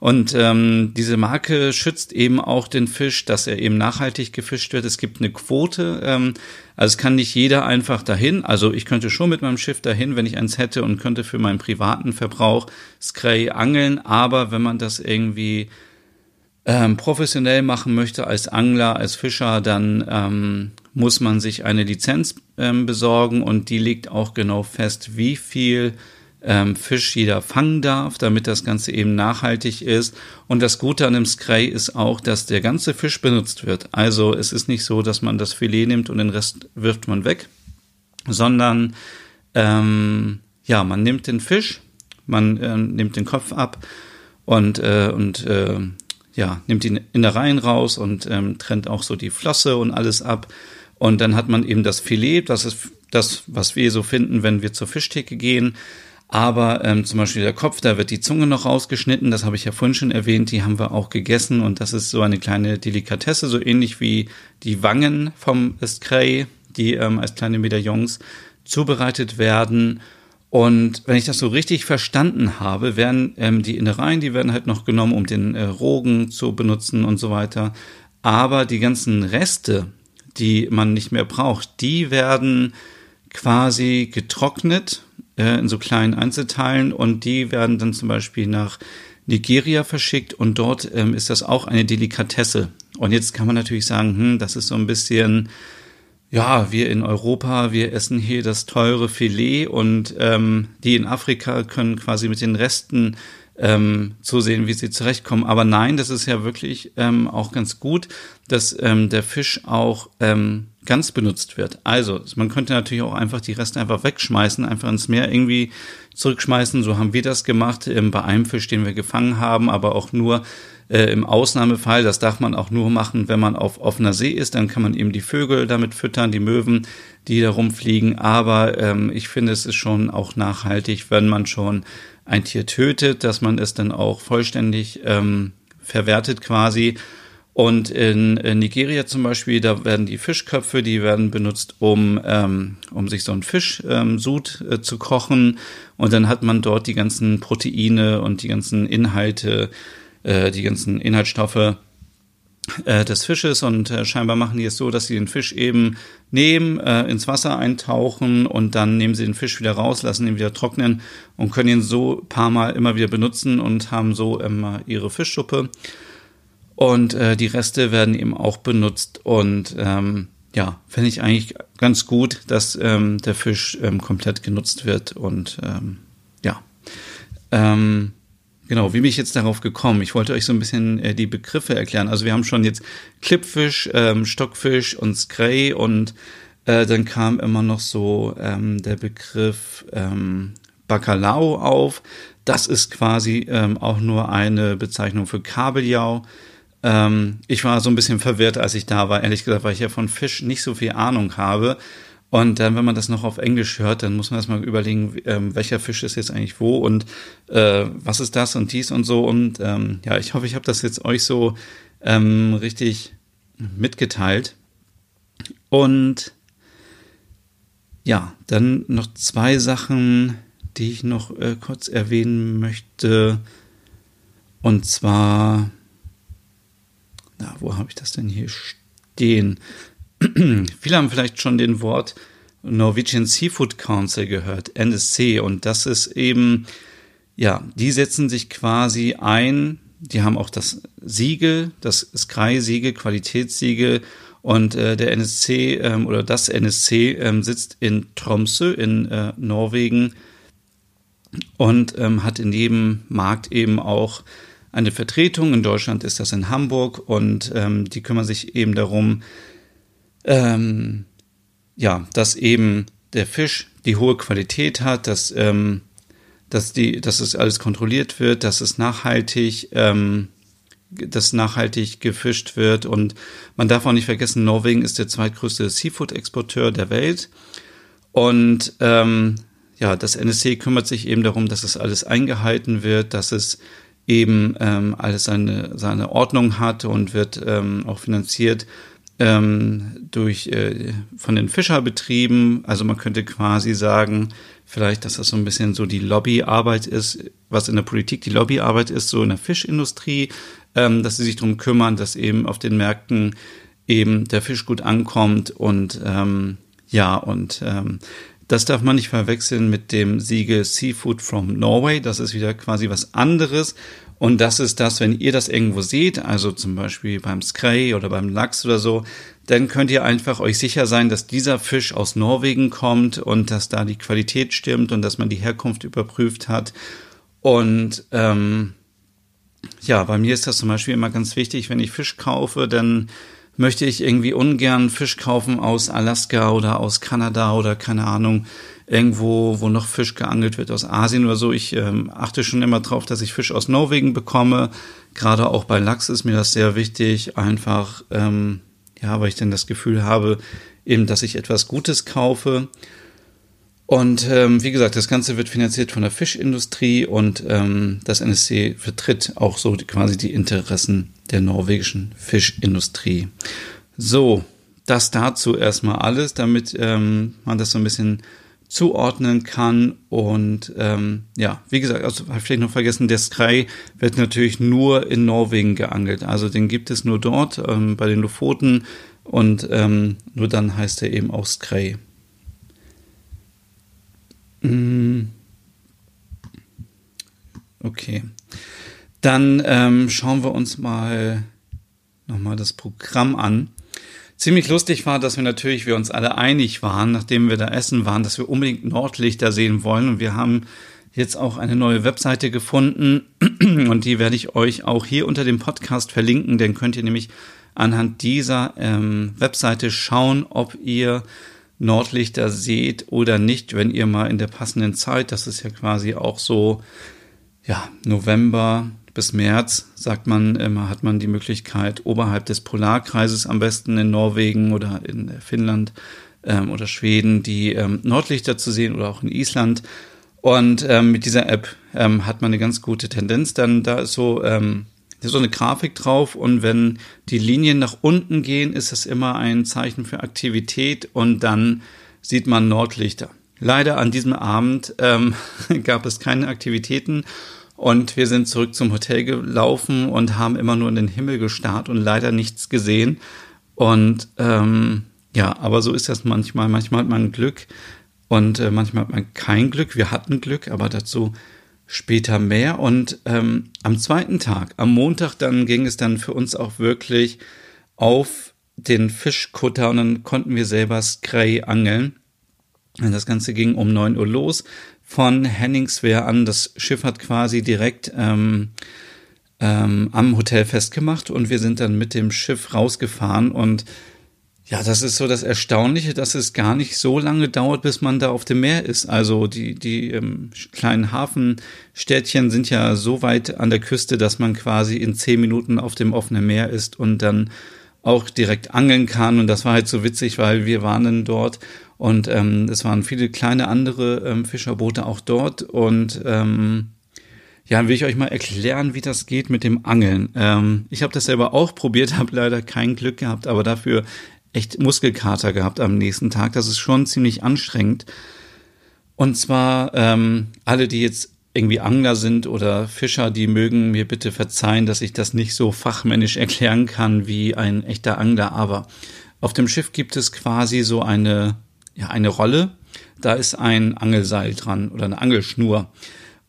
Und ähm, diese Marke schützt eben auch den Fisch, dass er eben nachhaltig gefischt wird. Es gibt eine Quote, ähm, also es kann nicht jeder einfach dahin. Also ich könnte schon mit meinem Schiff dahin, wenn ich eins hätte und könnte für meinen privaten Verbrauch Scray angeln, aber wenn man das irgendwie ähm, professionell machen möchte als Angler, als Fischer, dann ähm, muss man sich eine Lizenz ähm, besorgen und die legt auch genau fest, wie viel ähm, Fisch jeder fangen darf, damit das Ganze eben nachhaltig ist. Und das Gute an dem Scray ist auch, dass der ganze Fisch benutzt wird. Also es ist nicht so, dass man das Filet nimmt und den Rest wirft man weg, sondern ähm, ja, man nimmt den Fisch, man äh, nimmt den Kopf ab und, äh, und äh, ja, nimmt die Innereien raus und ähm, trennt auch so die Flosse und alles ab. Und dann hat man eben das Filet, das ist das, was wir so finden, wenn wir zur Fischtheke gehen. Aber ähm, zum Beispiel der Kopf, da wird die Zunge noch rausgeschnitten, das habe ich ja vorhin schon erwähnt, die haben wir auch gegessen und das ist so eine kleine Delikatesse, so ähnlich wie die Wangen vom Escray, die ähm, als kleine Medaillons zubereitet werden. Und wenn ich das so richtig verstanden habe, werden ähm, die Innereien, die werden halt noch genommen, um den äh, Rogen zu benutzen und so weiter. Aber die ganzen Reste, die man nicht mehr braucht, die werden quasi getrocknet äh, in so kleinen Einzelteilen und die werden dann zum Beispiel nach Nigeria verschickt und dort ähm, ist das auch eine Delikatesse. Und jetzt kann man natürlich sagen, hm, das ist so ein bisschen ja, wir in Europa, wir essen hier das teure Filet und ähm, die in Afrika können quasi mit den Resten ähm, zusehen, wie sie zurechtkommen. Aber nein, das ist ja wirklich ähm, auch ganz gut, dass ähm, der Fisch auch ähm, ganz benutzt wird. Also man könnte natürlich auch einfach die Reste einfach wegschmeißen, einfach ins Meer irgendwie zurückschmeißen. So haben wir das gemacht ähm, bei einem Fisch, den wir gefangen haben, aber auch nur äh, im Ausnahmefall, das darf man auch nur machen, wenn man auf offener See ist, dann kann man eben die Vögel damit füttern, die Möwen, die da rumfliegen. Aber ähm, ich finde, es ist schon auch nachhaltig, wenn man schon ein Tier tötet, dass man es dann auch vollständig ähm, verwertet quasi. Und in, Nigeria zum Beispiel, da werden die Fischköpfe, die werden benutzt, um, ähm, um sich so ein Fischsud ähm, äh, zu kochen. Und dann hat man dort die ganzen Proteine und die ganzen Inhalte äh, die ganzen Inhaltsstoffe äh, des Fisches und äh, scheinbar machen die es so, dass sie den Fisch eben nehmen, äh, ins Wasser eintauchen und dann nehmen sie den Fisch wieder raus, lassen ihn wieder trocknen und können ihn so paar Mal immer wieder benutzen und haben so immer ihre Fischsuppe. Und äh, die Reste werden eben auch benutzt und ähm, ja, finde ich eigentlich ganz gut, dass ähm, der Fisch ähm, komplett genutzt wird und ähm, ja. Ähm, genau, wie bin ich jetzt darauf gekommen? Ich wollte euch so ein bisschen äh, die Begriffe erklären. Also wir haben schon jetzt Klippfisch, ähm, Stockfisch und Scray und äh, dann kam immer noch so ähm, der Begriff ähm, Bacalao auf. Das ist quasi ähm, auch nur eine Bezeichnung für Kabeljau. Ähm, ich war so ein bisschen verwirrt, als ich da war, ehrlich gesagt, weil ich ja von Fisch nicht so viel Ahnung habe. Und dann, wenn man das noch auf Englisch hört, dann muss man erstmal überlegen, ähm, welcher Fisch ist jetzt eigentlich wo und äh, was ist das und dies und so. Und ähm, ja, ich hoffe, ich habe das jetzt euch so ähm, richtig mitgeteilt. Und ja, dann noch zwei Sachen, die ich noch äh, kurz erwähnen möchte. Und zwar, na, wo habe ich das denn hier stehen? Viele haben vielleicht schon den Wort Norwegian Seafood Council gehört, NSC, und das ist eben, ja, die setzen sich quasi ein, die haben auch das Siegel, das Sky-Siegel, Qualitätssiegel, und äh, der NSC ähm, oder das NSC ähm, sitzt in Tromsø in äh, Norwegen und ähm, hat in jedem Markt eben auch eine Vertretung. In Deutschland ist das in Hamburg und ähm, die kümmern sich eben darum, ähm, ja, dass eben der Fisch die hohe Qualität hat, dass, ähm, dass, die, dass es alles kontrolliert wird, dass es nachhaltig, ähm, dass nachhaltig gefischt wird. Und man darf auch nicht vergessen, Norwegen ist der zweitgrößte Seafood-Exporteur der Welt. Und ähm, ja, das NSC kümmert sich eben darum, dass es alles eingehalten wird, dass es eben ähm, alles seine, seine Ordnung hat und wird ähm, auch finanziert ähm, durch äh, von den Fischerbetrieben. Also man könnte quasi sagen, vielleicht, dass das so ein bisschen so die Lobbyarbeit ist, was in der Politik die Lobbyarbeit ist, so in der Fischindustrie, ähm, dass sie sich darum kümmern, dass eben auf den Märkten eben der Fisch gut ankommt und ähm, ja und ähm, das darf man nicht verwechseln mit dem Siegel Seafood from Norway. Das ist wieder quasi was anderes. Und das ist das, wenn ihr das irgendwo seht, also zum Beispiel beim Skrei oder beim Lachs oder so, dann könnt ihr einfach euch sicher sein, dass dieser Fisch aus Norwegen kommt und dass da die Qualität stimmt und dass man die Herkunft überprüft hat. Und ähm, ja, bei mir ist das zum Beispiel immer ganz wichtig, wenn ich Fisch kaufe, dann möchte ich irgendwie ungern Fisch kaufen aus Alaska oder aus Kanada oder keine Ahnung, irgendwo, wo noch Fisch geangelt wird aus Asien oder so. Ich ähm, achte schon immer drauf, dass ich Fisch aus Norwegen bekomme. Gerade auch bei Lachs ist mir das sehr wichtig, einfach, ähm, ja, weil ich dann das Gefühl habe, eben, dass ich etwas Gutes kaufe. Und ähm, wie gesagt, das Ganze wird finanziert von der Fischindustrie und ähm, das NSC vertritt auch so quasi die Interessen der norwegischen Fischindustrie. So, das dazu erstmal alles, damit ähm, man das so ein bisschen zuordnen kann. Und ähm, ja, wie gesagt, also habe ich vielleicht noch vergessen, der Sky wird natürlich nur in Norwegen geangelt. Also den gibt es nur dort ähm, bei den Lofoten und ähm, nur dann heißt er eben auch Sky. Mm. Okay. Dann ähm, schauen wir uns mal nochmal das Programm an. Ziemlich lustig war, dass wir natürlich, wir uns alle einig waren, nachdem wir da essen waren, dass wir unbedingt Nordlichter sehen wollen. Und wir haben jetzt auch eine neue Webseite gefunden und die werde ich euch auch hier unter dem Podcast verlinken. Denn könnt ihr nämlich anhand dieser ähm, Webseite schauen, ob ihr Nordlichter seht oder nicht, wenn ihr mal in der passenden Zeit, das ist ja quasi auch so, ja, November bis März, sagt man immer, hat man die Möglichkeit, oberhalb des Polarkreises am besten in Norwegen oder in Finnland ähm, oder Schweden die ähm, Nordlichter zu sehen oder auch in Island. Und ähm, mit dieser App ähm, hat man eine ganz gute Tendenz. Dann da ist so ähm, ist so eine Grafik drauf und wenn die Linien nach unten gehen, ist das immer ein Zeichen für Aktivität und dann sieht man Nordlichter. Leider an diesem Abend ähm, gab es keine Aktivitäten und wir sind zurück zum Hotel gelaufen und haben immer nur in den Himmel gestarrt und leider nichts gesehen. Und ähm, ja, aber so ist das manchmal. Manchmal hat man Glück und äh, manchmal hat man kein Glück. Wir hatten Glück, aber dazu später mehr. Und ähm, am zweiten Tag, am Montag, dann ging es dann für uns auch wirklich auf den Fischkutter und dann konnten wir selber Skrei angeln. Das Ganze ging um neun Uhr los. Von Henningswehr an. Das Schiff hat quasi direkt ähm, ähm, am Hotel festgemacht und wir sind dann mit dem Schiff rausgefahren und ja, das ist so das Erstaunliche, dass es gar nicht so lange dauert, bis man da auf dem Meer ist. Also die, die ähm, kleinen Hafenstädtchen sind ja so weit an der Küste, dass man quasi in zehn Minuten auf dem offenen Meer ist und dann auch direkt angeln kann. Und das war halt so witzig, weil wir waren dann dort und ähm, es waren viele kleine andere ähm, Fischerboote auch dort. Und ähm, ja, will ich euch mal erklären, wie das geht mit dem Angeln. Ähm, ich habe das selber auch probiert, habe leider kein Glück gehabt, aber dafür echt Muskelkater gehabt am nächsten Tag. Das ist schon ziemlich anstrengend. Und zwar ähm, alle, die jetzt irgendwie Angler sind oder Fischer, die mögen mir bitte verzeihen, dass ich das nicht so fachmännisch erklären kann wie ein echter Angler. Aber auf dem Schiff gibt es quasi so eine, ja, eine Rolle. Da ist ein Angelseil dran oder eine Angelschnur.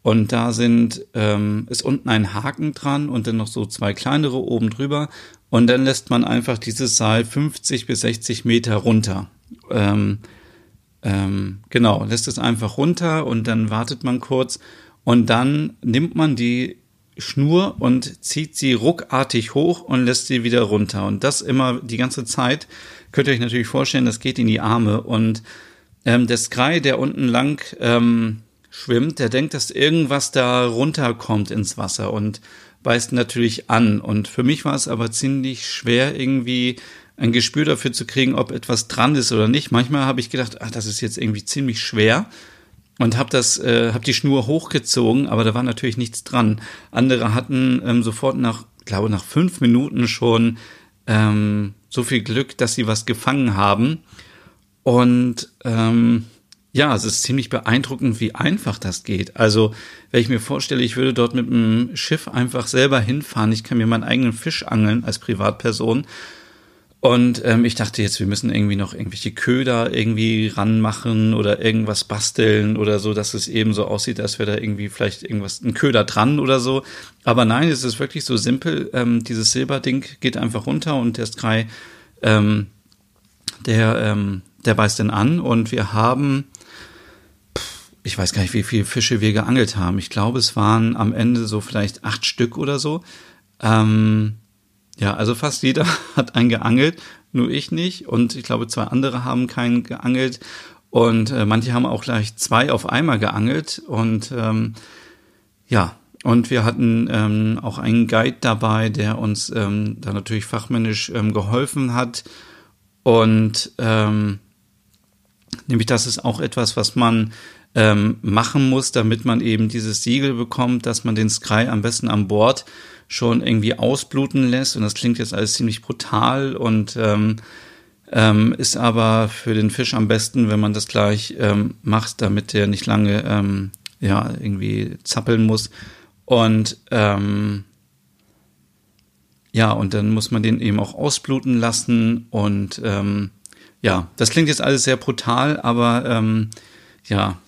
Und da sind, ähm, ist unten ein Haken dran und dann noch so zwei kleinere oben drüber. Und dann lässt man einfach dieses Seil 50 bis 60 Meter runter. Ähm, ähm, genau, lässt es einfach runter und dann wartet man kurz und dann nimmt man die Schnur und zieht sie ruckartig hoch und lässt sie wieder runter. Und das immer die ganze Zeit. Könnt ihr euch natürlich vorstellen, das geht in die Arme. Und ähm, der Sky, der unten lang ähm, schwimmt, der denkt, dass irgendwas da runterkommt ins Wasser und beißt natürlich an. Und für mich war es aber ziemlich schwer, irgendwie ein Gespür dafür zu kriegen, ob etwas dran ist oder nicht. Manchmal habe ich gedacht, ach, das ist jetzt irgendwie ziemlich schwer und habe das, äh, habe die Schnur hochgezogen, aber da war natürlich nichts dran. Andere hatten ähm, sofort nach, glaube nach fünf Minuten schon ähm, so viel Glück, dass sie was gefangen haben. Und ähm, ja, es ist ziemlich beeindruckend, wie einfach das geht. Also, wenn ich mir vorstelle, ich würde dort mit einem Schiff einfach selber hinfahren, ich kann mir meinen eigenen Fisch angeln als Privatperson. Und ähm, ich dachte jetzt, wir müssen irgendwie noch irgendwelche Köder irgendwie ranmachen oder irgendwas basteln oder so, dass es eben so aussieht, als wäre da irgendwie vielleicht irgendwas, ein Köder dran oder so. Aber nein, es ist wirklich so simpel. Ähm, dieses Silberding geht einfach runter und der Sky, ähm, der, ähm, der beißt den an und wir haben ich weiß gar nicht, wie viele Fische wir geangelt haben. Ich glaube, es waren am Ende so vielleicht acht Stück oder so. Ähm, ja, also fast jeder hat einen geangelt, nur ich nicht. Und ich glaube, zwei andere haben keinen geangelt. Und äh, manche haben auch gleich zwei auf einmal geangelt. Und ähm, ja, und wir hatten ähm, auch einen Guide dabei, der uns ähm, da natürlich fachmännisch ähm, geholfen hat. Und ähm, nämlich das ist auch etwas, was man ähm, machen muss, damit man eben dieses Siegel bekommt, dass man den Sky am besten an Bord schon irgendwie ausbluten lässt. Und das klingt jetzt alles ziemlich brutal und ähm, ähm, ist aber für den Fisch am besten, wenn man das gleich ähm, macht, damit der nicht lange ähm, ja irgendwie zappeln muss. Und ähm, ja, und dann muss man den eben auch ausbluten lassen. Und ähm, ja, das klingt jetzt alles sehr brutal, aber ähm, ja,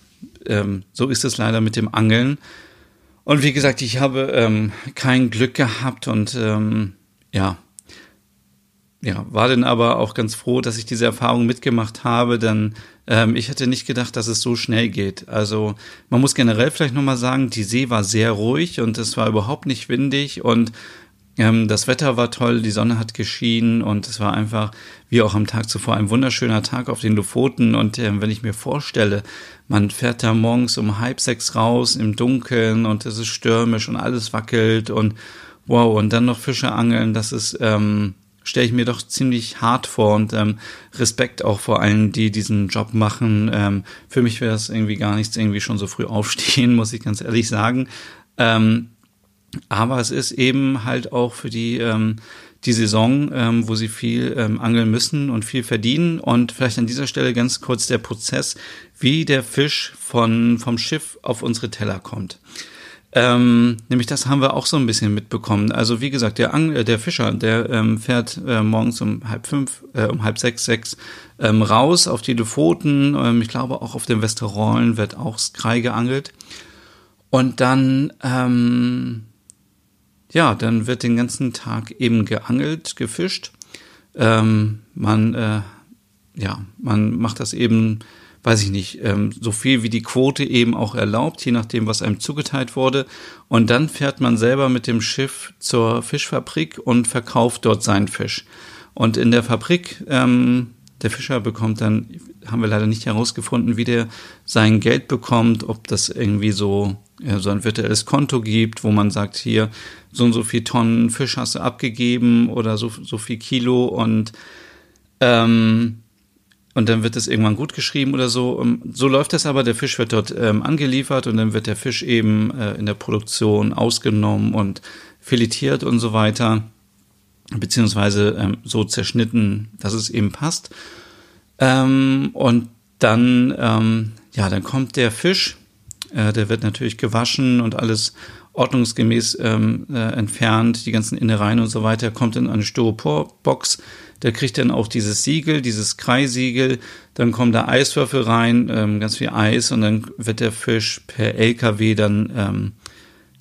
ähm, so ist es leider mit dem Angeln. Und wie gesagt, ich habe ähm, kein Glück gehabt und ähm, ja, ja, war dann aber auch ganz froh, dass ich diese Erfahrung mitgemacht habe, denn ähm, ich hätte nicht gedacht, dass es so schnell geht. Also man muss generell vielleicht nochmal sagen, die See war sehr ruhig und es war überhaupt nicht windig und das Wetter war toll, die Sonne hat geschienen und es war einfach, wie auch am Tag zuvor, ein wunderschöner Tag auf den Lofoten. Und ähm, wenn ich mir vorstelle, man fährt da morgens um halb sechs raus im Dunkeln und es ist stürmisch und alles wackelt und wow, und dann noch Fische angeln, das ist, ähm, stelle ich mir doch ziemlich hart vor und ähm, Respekt auch vor allen, die diesen Job machen. Ähm, für mich wäre das irgendwie gar nichts, irgendwie schon so früh aufstehen, muss ich ganz ehrlich sagen. Ähm, aber es ist eben halt auch für die, ähm, die Saison, ähm, wo sie viel ähm, angeln müssen und viel verdienen. Und vielleicht an dieser Stelle ganz kurz der Prozess, wie der Fisch von, vom Schiff auf unsere Teller kommt. Ähm, nämlich das haben wir auch so ein bisschen mitbekommen. Also wie gesagt, der, Angel, äh, der Fischer, der ähm, fährt äh, morgens um halb fünf, äh, um halb sechs, sechs ähm, raus auf die Lofoten. Ähm, ich glaube auch auf dem Westerrollen wird auch Skrei geangelt. Und dann ähm, ja, dann wird den ganzen Tag eben geangelt, gefischt. Ähm, man, äh, ja, man macht das eben weiß ich nicht, ähm, so viel wie die Quote eben auch erlaubt, je nachdem, was einem zugeteilt wurde. Und dann fährt man selber mit dem Schiff zur Fischfabrik und verkauft dort seinen Fisch. Und in der Fabrik, ähm, der Fischer bekommt dann, haben wir leider nicht herausgefunden, wie der sein Geld bekommt, ob das irgendwie so, ja, so ein virtuelles Konto gibt, wo man sagt, hier, so und so viel Tonnen Fisch hast du abgegeben oder so, so viel Kilo und ähm, und dann wird es irgendwann gut geschrieben oder so. Ähm, so läuft das aber. Der Fisch wird dort ähm, angeliefert und dann wird der Fisch eben äh, in der Produktion ausgenommen und filetiert und so weiter, beziehungsweise ähm, so zerschnitten, dass es eben passt. Ähm, und dann, ähm, ja, dann kommt der Fisch, äh, der wird natürlich gewaschen und alles ordnungsgemäß ähm, äh, entfernt, die ganzen Innereien und so weiter, kommt in eine Styroporbox. Der kriegt dann auch dieses Siegel, dieses Kreisiegel. Dann kommen da Eiswürfel rein, ähm, ganz viel Eis und dann wird der Fisch per LKW dann ähm,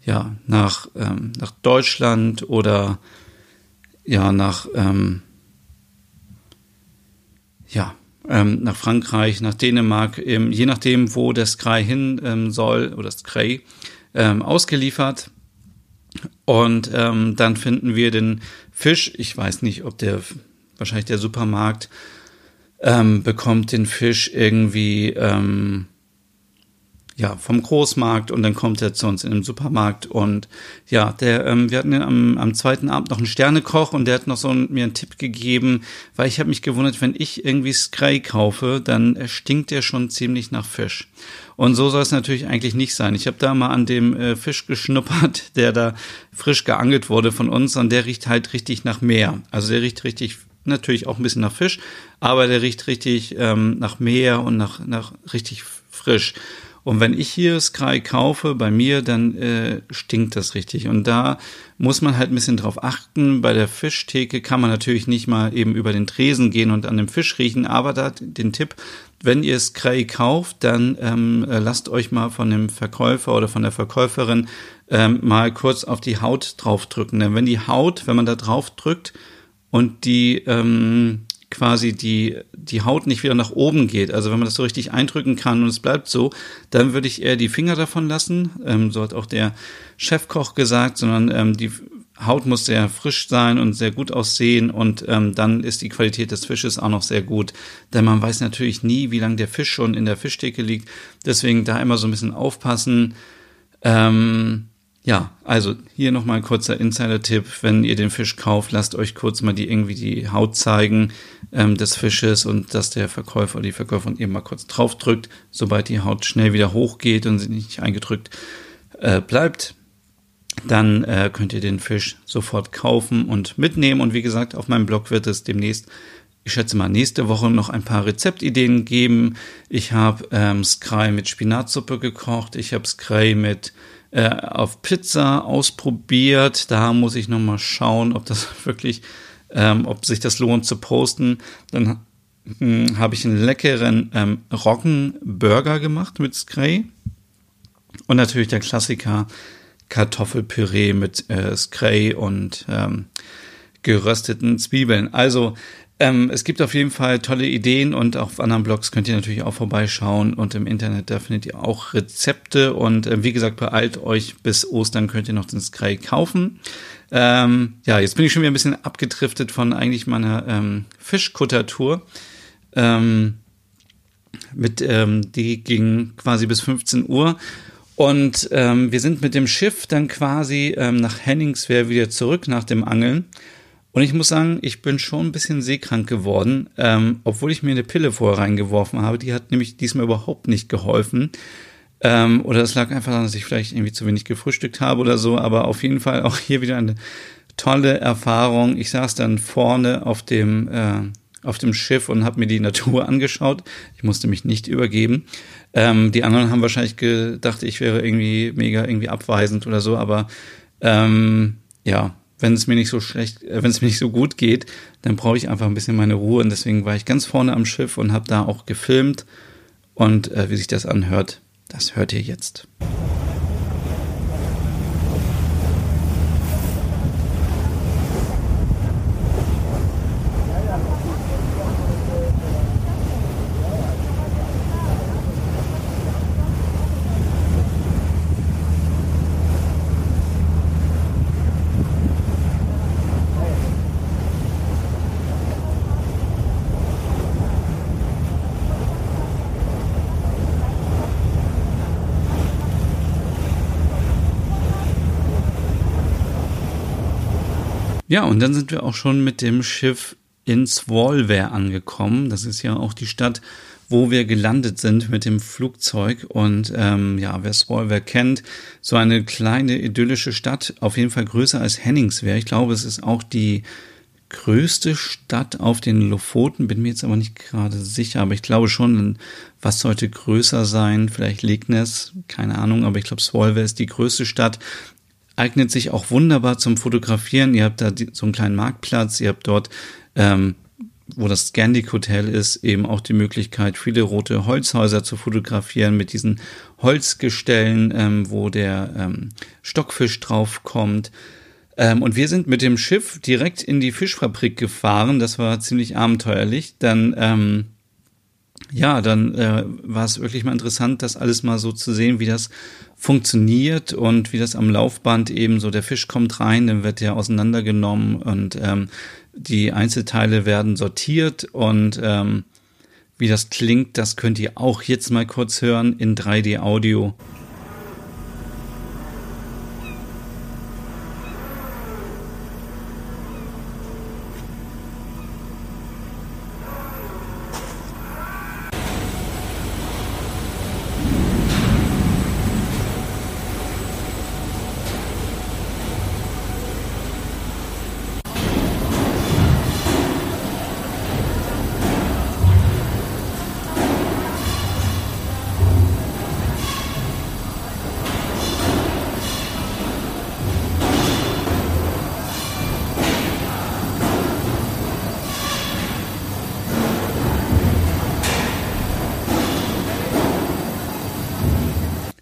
ja nach ähm, nach Deutschland oder ja nach ähm, ja ähm, nach Frankreich, nach Dänemark, eben, je nachdem, wo das Skrei hin ähm, soll oder das Skrei ähm, ausgeliefert. Und ähm, dann finden wir den Fisch. Ich weiß nicht, ob der, wahrscheinlich der Supermarkt, ähm, bekommt den Fisch irgendwie ähm, ja, vom Großmarkt und dann kommt er zu uns in den Supermarkt und ja, der, ähm, wir hatten am, am zweiten Abend noch einen Sternekoch und der hat noch so einen, mir einen Tipp gegeben, weil ich habe mich gewundert, wenn ich irgendwie Sky kaufe, dann stinkt der schon ziemlich nach Fisch. Und so soll es natürlich eigentlich nicht sein. Ich habe da mal an dem äh, Fisch geschnuppert, der da frisch geangelt wurde von uns und der riecht halt richtig nach Meer. Also der riecht richtig natürlich auch ein bisschen nach Fisch, aber der riecht richtig ähm, nach Meer und nach, nach richtig frisch. Und wenn ich hier Sky kaufe bei mir, dann äh, stinkt das richtig. Und da muss man halt ein bisschen drauf achten. Bei der Fischtheke kann man natürlich nicht mal eben über den Tresen gehen und an dem Fisch riechen. Aber da den Tipp, wenn ihr Sky kauft, dann ähm, äh, lasst euch mal von dem Verkäufer oder von der Verkäuferin ähm, mal kurz auf die Haut draufdrücken. Denn wenn die Haut, wenn man da drauf drückt und die ähm, quasi die, die Haut nicht wieder nach oben geht, also wenn man das so richtig eindrücken kann und es bleibt so, dann würde ich eher die Finger davon lassen. Ähm, so hat auch der Chefkoch gesagt, sondern ähm, die Haut muss sehr frisch sein und sehr gut aussehen und ähm, dann ist die Qualität des Fisches auch noch sehr gut. Denn man weiß natürlich nie, wie lange der Fisch schon in der Fischtheke liegt. Deswegen da immer so ein bisschen aufpassen. Ähm, ja, also hier nochmal ein kurzer Insider-Tipp. Wenn ihr den Fisch kauft, lasst euch kurz mal die irgendwie die Haut zeigen ähm, des Fisches und dass der Verkäufer oder die Verkäuferin eben mal kurz draufdrückt, sobald die Haut schnell wieder hochgeht und sie nicht eingedrückt äh, bleibt. Dann äh, könnt ihr den Fisch sofort kaufen und mitnehmen. Und wie gesagt, auf meinem Blog wird es demnächst ich schätze mal, nächste Woche noch ein paar Rezeptideen geben. Ich habe ähm, Skrei mit Spinatsuppe gekocht. Ich habe Skrei mit äh, auf Pizza ausprobiert. Da muss ich noch mal schauen, ob das wirklich, ähm, ob sich das lohnt zu posten. Dann hm, habe ich einen leckeren ähm, Roggenburger gemacht mit Scray. Und natürlich der Klassiker Kartoffelpüree mit äh, Scray und ähm, gerösteten Zwiebeln. Also ähm, es gibt auf jeden Fall tolle Ideen und auf anderen Blogs könnt ihr natürlich auch vorbeischauen und im Internet, da findet ihr auch Rezepte und äh, wie gesagt, beeilt euch bis Ostern könnt ihr noch den Sky kaufen. Ähm, ja, jetzt bin ich schon wieder ein bisschen abgedriftet von eigentlich meiner ähm, Fischkuttertour. Ähm, mit, ähm, die ging quasi bis 15 Uhr. Und ähm, wir sind mit dem Schiff dann quasi ähm, nach Henningswehr wieder zurück nach dem Angeln. Und ich muss sagen, ich bin schon ein bisschen seekrank geworden, ähm, obwohl ich mir eine Pille vorher reingeworfen habe. Die hat nämlich diesmal überhaupt nicht geholfen. Ähm, oder es lag einfach daran, dass ich vielleicht irgendwie zu wenig gefrühstückt habe oder so. Aber auf jeden Fall auch hier wieder eine tolle Erfahrung. Ich saß dann vorne auf dem, äh, auf dem Schiff und habe mir die Natur angeschaut. Ich musste mich nicht übergeben. Ähm, die anderen haben wahrscheinlich gedacht, ich wäre irgendwie mega irgendwie abweisend oder so. Aber ähm, ja, wenn es mir nicht so schlecht, äh, wenn es mir nicht so gut geht, dann brauche ich einfach ein bisschen meine Ruhe und deswegen war ich ganz vorne am Schiff und habe da auch gefilmt und äh, wie sich das anhört, das hört ihr jetzt. Ja, und dann sind wir auch schon mit dem Schiff in Svolvær angekommen. Das ist ja auch die Stadt, wo wir gelandet sind mit dem Flugzeug. Und ähm, ja, wer Svolvær kennt, so eine kleine idyllische Stadt, auf jeden Fall größer als Henningswehr. Ich glaube, es ist auch die größte Stadt auf den Lofoten, bin mir jetzt aber nicht gerade sicher, aber ich glaube schon, was sollte größer sein? Vielleicht Legnes, keine Ahnung, aber ich glaube, Svolvær ist die größte Stadt. Eignet sich auch wunderbar zum Fotografieren. Ihr habt da so einen kleinen Marktplatz, ihr habt dort ähm, wo das Scandic Hotel ist, eben auch die Möglichkeit, viele rote Holzhäuser zu fotografieren mit diesen Holzgestellen, ähm, wo der ähm, Stockfisch draufkommt. Ähm, und wir sind mit dem Schiff direkt in die Fischfabrik gefahren. Das war ziemlich abenteuerlich. Dann, ähm, ja, dann äh, war es wirklich mal interessant, das alles mal so zu sehen, wie das funktioniert und wie das am Laufband eben so, der Fisch kommt rein, dann wird der auseinandergenommen und ähm, die Einzelteile werden sortiert und ähm, wie das klingt, das könnt ihr auch jetzt mal kurz hören in 3D Audio.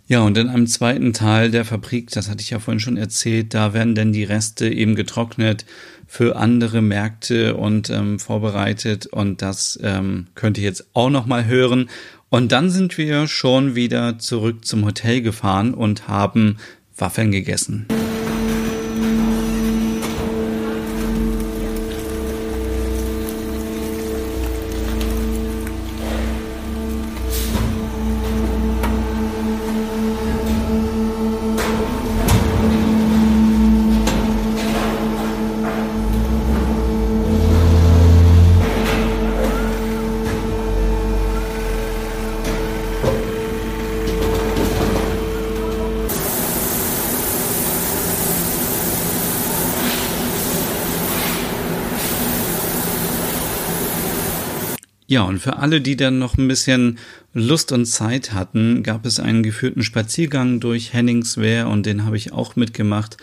Ja, und in einem zweiten Teil der Fabrik, das hatte ich ja vorhin schon erzählt, da werden dann die Reste eben getrocknet für andere Märkte und ähm, vorbereitet. Und das ähm, könnt ihr jetzt auch nochmal hören. Und dann sind wir schon wieder zurück zum Hotel gefahren und haben Waffeln gegessen. Für alle, die dann noch ein bisschen Lust und Zeit hatten, gab es einen geführten Spaziergang durch Henningswehr und den habe ich auch mitgemacht.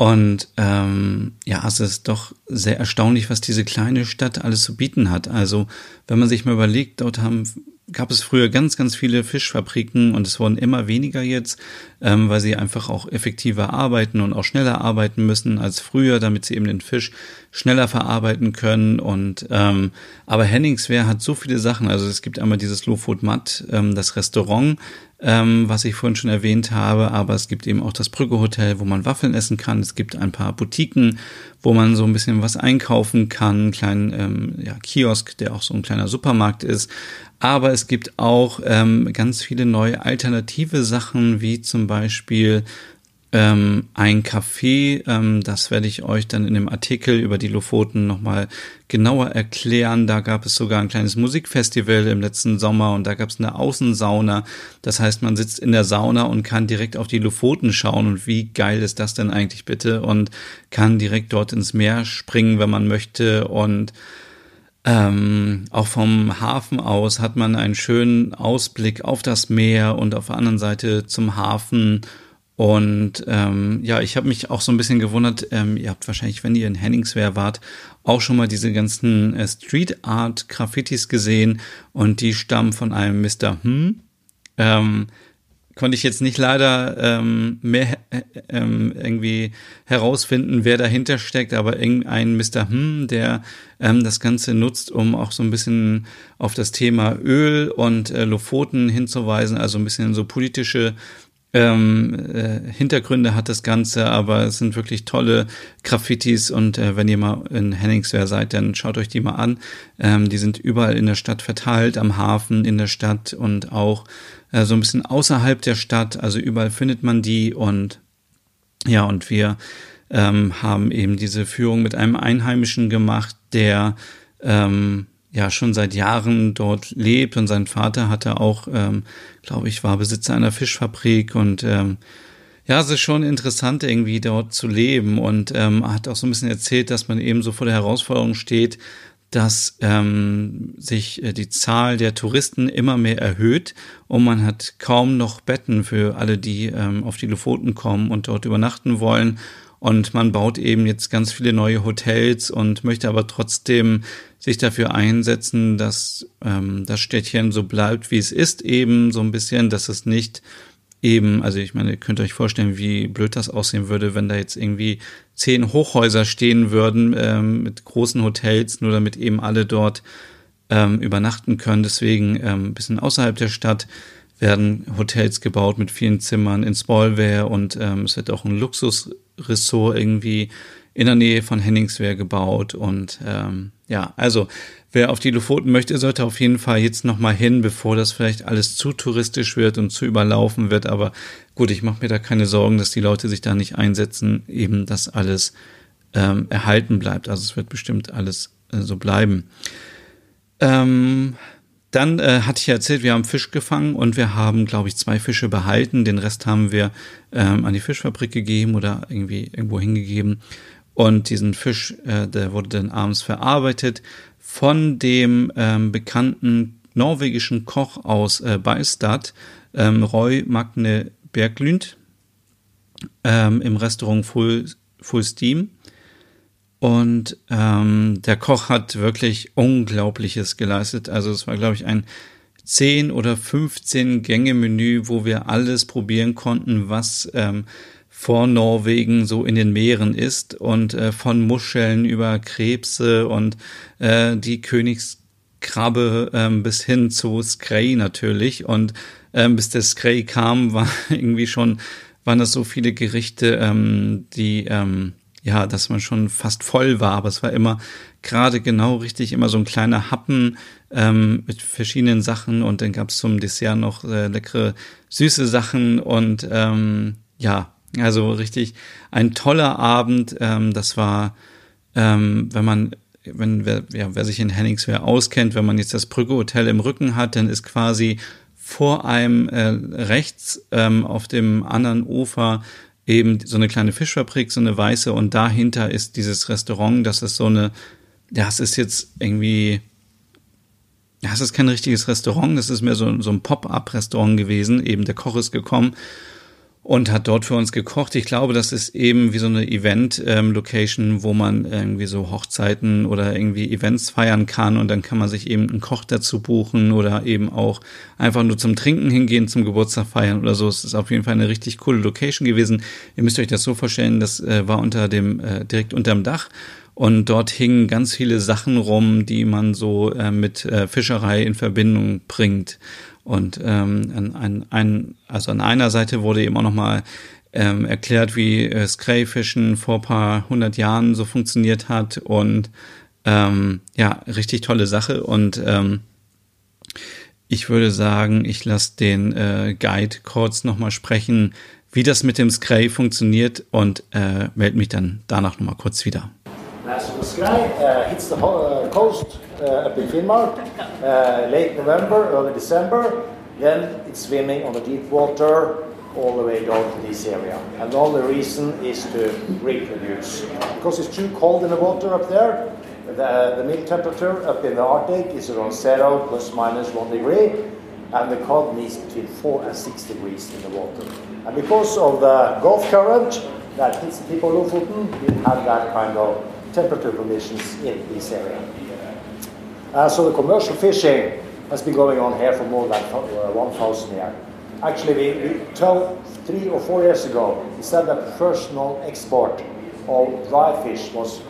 Und ähm, ja, es ist doch sehr erstaunlich, was diese kleine Stadt alles zu bieten hat. Also, wenn man sich mal überlegt, dort haben gab es früher ganz, ganz viele Fischfabriken und es wurden immer weniger jetzt, ähm, weil sie einfach auch effektiver arbeiten und auch schneller arbeiten müssen als früher, damit sie eben den Fisch schneller verarbeiten können. Und ähm, aber Henningswehr hat so viele Sachen. Also es gibt einmal dieses Lofot Matt, ähm, das Restaurant, ähm, was ich vorhin schon erwähnt habe, aber es gibt eben auch das Brücke Hotel, wo man Waffeln essen kann. Es gibt ein paar Boutiquen, wo man so ein bisschen was einkaufen kann, einen kleinen ähm, ja, Kiosk, der auch so ein kleiner Supermarkt ist. Aber es gibt auch ähm, ganz viele neue alternative Sachen, wie zum Beispiel ähm, ein Café. Ähm, das werde ich euch dann in dem Artikel über die Lofoten nochmal genauer erklären. Da gab es sogar ein kleines Musikfestival im letzten Sommer und da gab es eine Außensauna. Das heißt, man sitzt in der Sauna und kann direkt auf die Lofoten schauen. Und wie geil ist das denn eigentlich bitte? Und kann direkt dort ins Meer springen, wenn man möchte. Und ähm, auch vom Hafen aus hat man einen schönen Ausblick auf das Meer und auf der anderen Seite zum Hafen. Und ähm, ja, ich habe mich auch so ein bisschen gewundert, ähm, ihr habt wahrscheinlich, wenn ihr in Henningswehr wart, auch schon mal diese ganzen äh, Street Art Graffitis gesehen und die stammen von einem Mr. Hm. Ähm, konnte ich jetzt nicht leider ähm, mehr äh, ähm, irgendwie herausfinden, wer dahinter steckt, aber irgendein Mr. Hm, der ähm, das Ganze nutzt, um auch so ein bisschen auf das Thema Öl und äh, Lofoten hinzuweisen, also ein bisschen so politische ähm, äh, Hintergründe hat das Ganze, aber es sind wirklich tolle Graffitis und äh, wenn ihr mal in Henningswehr seid, dann schaut euch die mal an. Ähm, die sind überall in der Stadt verteilt, am Hafen, in der Stadt und auch äh, so ein bisschen außerhalb der Stadt. Also überall findet man die und ja, und wir ähm, haben eben diese Führung mit einem Einheimischen gemacht, der ähm, ja schon seit Jahren dort lebt und sein Vater hatte auch, ähm, glaube ich, war Besitzer einer Fischfabrik und ähm, ja, es ist schon interessant, irgendwie dort zu leben und ähm, hat auch so ein bisschen erzählt, dass man eben so vor der Herausforderung steht, dass ähm, sich äh, die Zahl der Touristen immer mehr erhöht und man hat kaum noch Betten für alle, die ähm, auf die Lofoten kommen und dort übernachten wollen. Und man baut eben jetzt ganz viele neue Hotels und möchte aber trotzdem sich dafür einsetzen, dass ähm, das Städtchen so bleibt, wie es ist, eben so ein bisschen, dass es nicht eben, also ich meine, ihr könnt euch vorstellen, wie blöd das aussehen würde, wenn da jetzt irgendwie zehn Hochhäuser stehen würden ähm, mit großen Hotels, nur damit eben alle dort ähm, übernachten können. Deswegen ähm, ein bisschen außerhalb der Stadt werden Hotels gebaut mit vielen Zimmern in Spolware und ähm, es wird auch ein Luxusressort irgendwie in der Nähe von Henningswehr gebaut und ähm, ja, also wer auf die Lofoten möchte, sollte auf jeden Fall jetzt nochmal hin, bevor das vielleicht alles zu touristisch wird und zu überlaufen wird. Aber gut, ich mache mir da keine Sorgen, dass die Leute sich da nicht einsetzen, eben dass alles ähm, erhalten bleibt. Also es wird bestimmt alles äh, so bleiben. Ähm, dann äh, hatte ich erzählt, wir haben Fisch gefangen und wir haben, glaube ich, zwei Fische behalten. Den Rest haben wir ähm, an die Fischfabrik gegeben oder irgendwie irgendwo hingegeben. Und diesen Fisch, äh, der wurde dann abends verarbeitet von dem ähm, bekannten norwegischen Koch aus äh, Beistad, ähm, Roy Magne Berglund, ähm, im Restaurant Full, Full Steam. Und ähm, der Koch hat wirklich Unglaubliches geleistet. Also es war, glaube ich, ein 10 oder 15 Gänge Menü, wo wir alles probieren konnten, was ähm, vor Norwegen so in den Meeren ist und äh, von Muscheln über Krebse und äh, die Königskrabbe ähm, bis hin zu Skrei natürlich und ähm, bis der Skrei kam, war irgendwie schon waren das so viele Gerichte, ähm, die ähm, ja, dass man schon fast voll war, aber es war immer gerade genau richtig, immer so ein kleiner Happen ähm, mit verschiedenen Sachen und dann gab es zum Dessert noch äh, leckere süße Sachen und ähm, ja, also richtig ein toller Abend. Ähm, das war, ähm, wenn man, wenn wer, ja, wer sich in Henningswehr auskennt, wenn man jetzt das Brügge Hotel im Rücken hat, dann ist quasi vor einem äh, rechts ähm, auf dem anderen Ufer eben so eine kleine Fischfabrik, so eine weiße, und dahinter ist dieses Restaurant. Das ist so eine, ja, es ist jetzt irgendwie, ja, es ist kein richtiges Restaurant, das ist mehr so, so ein Pop-up-Restaurant gewesen. Eben der Koch ist gekommen und hat dort für uns gekocht. Ich glaube, das ist eben wie so eine Event-Location, ähm, wo man irgendwie so Hochzeiten oder irgendwie Events feiern kann und dann kann man sich eben einen Koch dazu buchen oder eben auch einfach nur zum Trinken hingehen, zum Geburtstag feiern oder so. Es ist auf jeden Fall eine richtig coole Location gewesen. Ihr müsst euch das so vorstellen, das äh, war unter dem, äh, direkt unterm Dach und dort hingen ganz viele Sachen rum, die man so äh, mit äh, Fischerei in Verbindung bringt. Und ähm, an, an, ein, also an einer Seite wurde eben auch nochmal ähm, erklärt, wie äh, Scray-Fischen vor paar hundert Jahren so funktioniert hat. Und ähm, ja, richtig tolle Sache. Und ähm, ich würde sagen, ich lasse den äh, Guide kurz nochmal sprechen, wie das mit dem Scray funktioniert und äh, melde mich dann danach nochmal kurz wieder. So the Scray uh, hits the uh, coast up in Finnmark, uh, late November, early December. Then it's swimming on the deep water all the way down to this area. And all the reason is to reproduce. Because it's too cold in the water up there, the, the milk temperature up in the Arctic is around zero plus minus one degree, and the cod needs between four and six degrees in the water. And because of the Gulf current that hits the tip of Lofoten, you have that kind of temperature conditions in this area. Uh, so the commercial fishing has been going on here for more than uh, 1,000 years. Actually, we, we 12, three or four years ago, we said that the first known export of dry fish was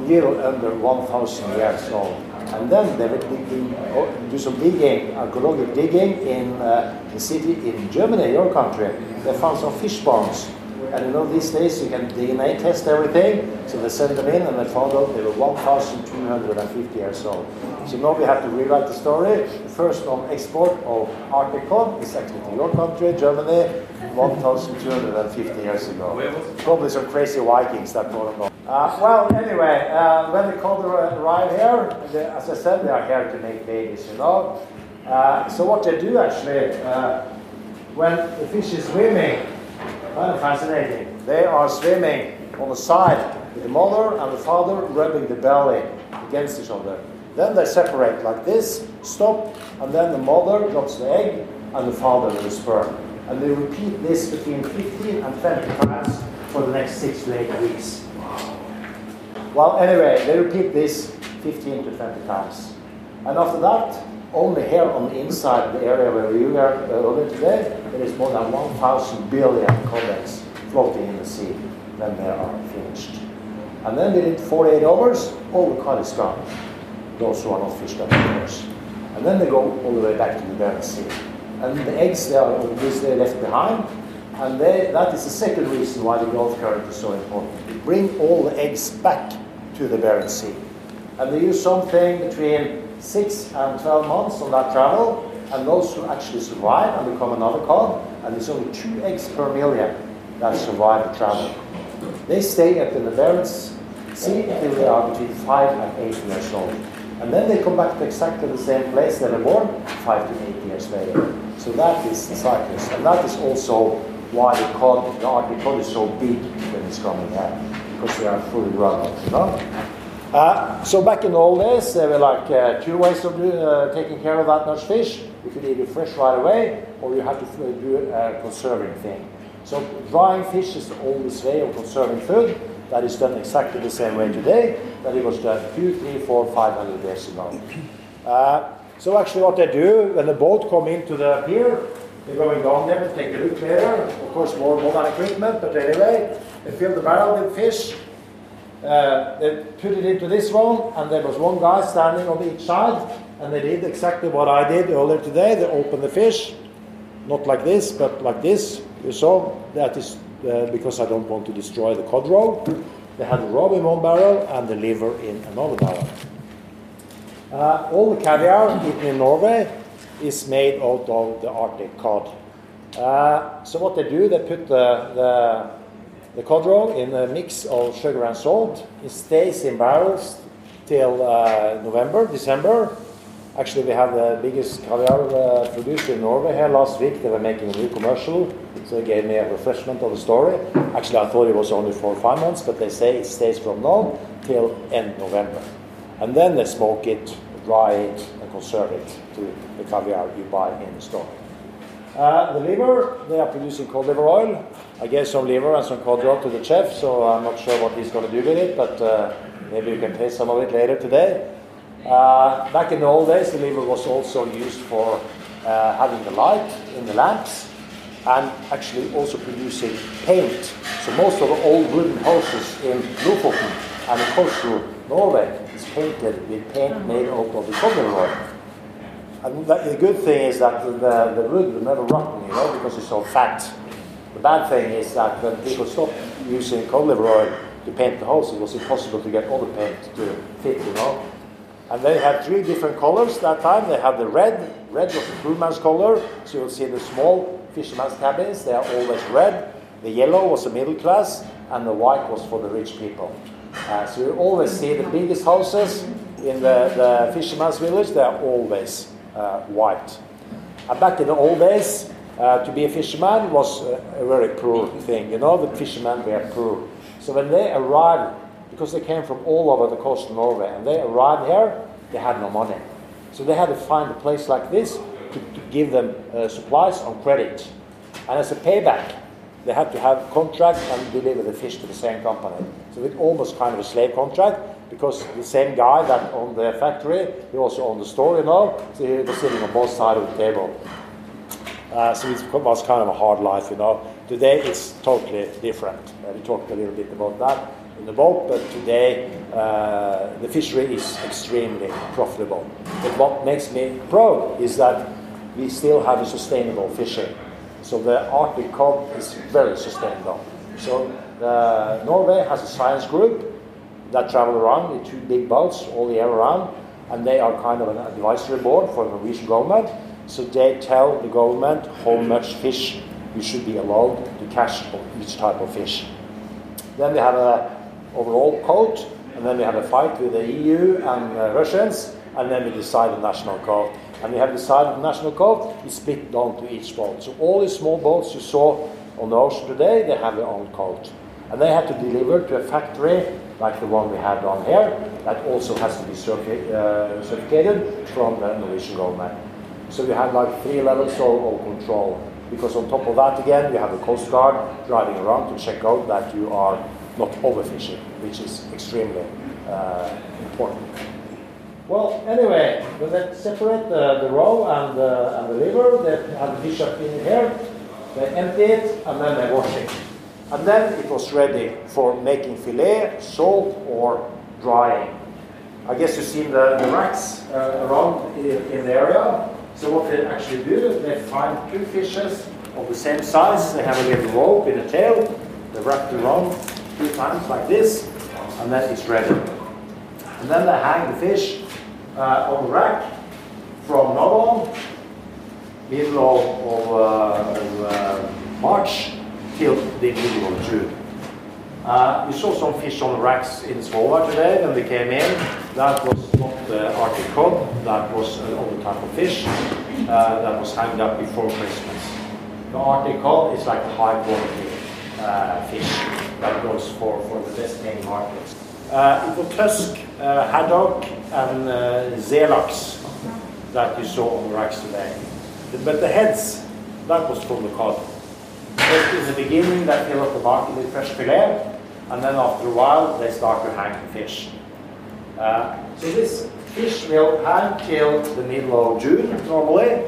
little under 1,000 years old. And then they would do some digging, archaeological digging in uh, the city in Germany, your country. They found some fish bones And you know, these days you can DNA test everything, so they send them in and they found out they were 1,250 years old. So now we have to rewrite the story. The first known export of Arctic cod is actually to your country, Germany, 1,250 years ago. Probably some crazy Vikings that brought them uh, well, anyway, uh, when the cod arrive here, they, as I said, they are here to make babies, you know. Uh, so what they do actually, uh, when the fish is swimming, fascinating. They are swimming on the side with the mother and the father rubbing the belly against each other. Then they separate like this, stop, and then the mother drops the egg and the father the sperm. And they repeat this between 15 and 20 times for the next six to eight weeks. Well, anyway, they repeat this 15 to 20 times. And after that, only here on the inside the area where we are earlier uh, today, there is more than 1,000 billion codex floating in the sea when they are finished. And then within 48 hours, all the cod is gone. Those who are not fished up, of course. And then they go all the way back to the Barents Sea. And the eggs they are obviously left behind. And they, that is the second reason why the Gulf current is so important. Bring all the eggs back to the Barents Sea. And they use something between 6 and 12 months on that travel. And those who actually survive and become another cod, and there's only two eggs per million that survive the travel. They stay in the Barents Sea until they are between 5 and 8 years old. And then they come back to exactly the same place they were born 5 to 8 years later. So that is the cycles. And that is also why the cod, the Arctic cod is so big when it's coming here. Because they are fully grown up, you know? Uh, so back in the old days, there were like uh, two ways of do, uh, taking care of that much fish. You could it fresh right away, or you had to do a conserving thing. So drying fish is the oldest way of conserving food. That is done exactly the same way today that it was done two, three, four, five hundred years ago. Uh, so actually what they do when the boat come into the pier, they're going down there to take a look later. Of course more modern equipment, but anyway, they fill the barrel with fish. Uh, they put it into this one, and there was one guy standing on each side, and they did exactly what I did earlier today. They opened the fish, not like this, but like this. You saw that is uh, because I don't want to destroy the cod roe. They had the roe in one barrel and the liver in another barrel. Uh, all the caviar eaten in Norway is made out of the Arctic cod. Uh, so what they do, they put the, the, the cod roe in a mix of sugar and salt. It stays in barrels till uh, November, December. Actually, we have the biggest caviar uh, producer in Norway here last week. They were making a new commercial, so they gave me a refreshment of the story. Actually, I thought it was only for five months, but they say it stays from now till end November. And then they smoke it, dry it, and conserve it to the caviar you buy in the store. Uh, the liver, they are producing cod liver oil. I gave some liver and some cod roe to the chef, so I'm not sure what he's going to do with it, but uh, maybe you can taste some of it later today. Uh, back in the old days, the liver was also used for uh, having the light in the lamps and actually also producing paint. So most of the old wooden houses in Lofoten and in coastal Norway is painted with paint made out of the cod liver oil. And the good thing is that the, the wood will never rotten, you know, because it's so fat. The bad thing is that when people stopped using cod liver oil to paint the house, it was impossible to get all the paint to fit, you know. And they had three different colors that time. They had the red. Red was the poor man's color. So you'll see the small fisherman's cabins, they are always red. The yellow was the middle class, and the white was for the rich people. Uh, so you always see the biggest houses in the, the fisherman's village, they are always white. And back in the old days, uh, to be a fisherman was a, a very poor thing. You know, the fishermen were poor. So when they arrived because they came from all over the coast of Norway and they arrived here, they had no money. So they had to find a place like this to, to give them uh, supplies on credit. And as a payback, they had to have contracts and deliver the fish to the same company. So it's almost kind of a slave contract because the same guy that owned the factory, he also owned the store, you know, so he was sitting on both sides of the table. Uh, so it was kind of a hard life, you know. Today it's totally different. Uh, we talked a little bit about that in the boat, but today uh, the fishery is extremely profitable. But what makes me proud is that we still have a sustainable fishing. So the Arctic cod is very sustainable. So uh, Norway has a science group that travel around with two big boats all year round, and they are kind of an advisory board for the Norwegian government. So they tell the government how much fish you should be allowed to catch of each type of fish. Then we have a overall code, and then we have a fight with the EU and uh, Russians, and then we decide the national code. And we have decided the national code is split down to each boat. So all these small boats you saw on the ocean today, they have their own code. And they have to deliver to a factory like the one we have down here, that also has to be certifi- uh, certificated from the Norwegian government. So we have like three levels of, of control. Because on top of that, again, you have the Coast Guard driving around to check out that you are not overfishing, which is extremely uh, important. Well, anyway, when they separate the, the roe and the, and the liver, they have the fish up in here, they empty it, and then they wash it. And then it was ready for making fillet, salt, or drying. I guess you've seen the, the racks uh, around in, in the area. So what they actually do, is they find two fishes of the same size. They have a little rope in the tail. They wrap it around two times like this, and then it's ready. And then they hang the fish uh, on the rack from now on, middle of, of, uh, uh, March till the middle of. Uh, we saw some fish on the racks in Svolvær today when we came in. That was not the Arctic cod, that was another type of fish uh, that was hanged up before Christmas. The Arctic cod is like a high quality uh, fish that goes for, for the best paying markets. Uh, it was tusk, uh, haddock, and uh, that you saw on the racks today. But the heads, that was from the cod. Just in the beginning, they fill up the market with fresh fillet, and then after a while, they start to hang the fish. Uh, so this fish will hang till the middle of June normally.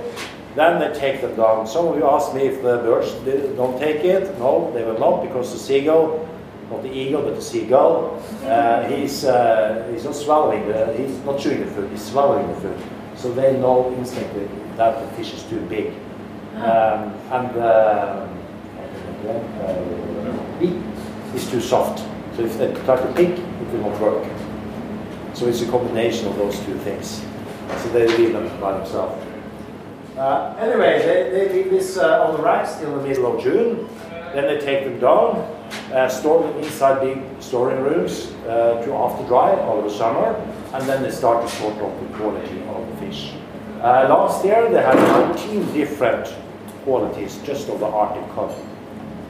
Then they take them down. Some of you asked me if the birds don't take it. No, they will not because the seagull, not the eagle, but the seagull, uh, he's, uh, he's not swallowing the, he's not chewing the food, he's swallowing the food. So they know instantly that the fish is too big. Um, and uh, beak is too soft. So if they try to pick, it will not work. So it's a combination of those two things. So they leave them by themselves. Uh, anyway, they, they leave this uh, on the racks till the middle of June. Then they take them down, uh, store them inside big storing rooms uh, to after dry over the summer, and then they start to sort out the quality of the fish. Uh, last year they had 19 different qualities just of the Arctic cod.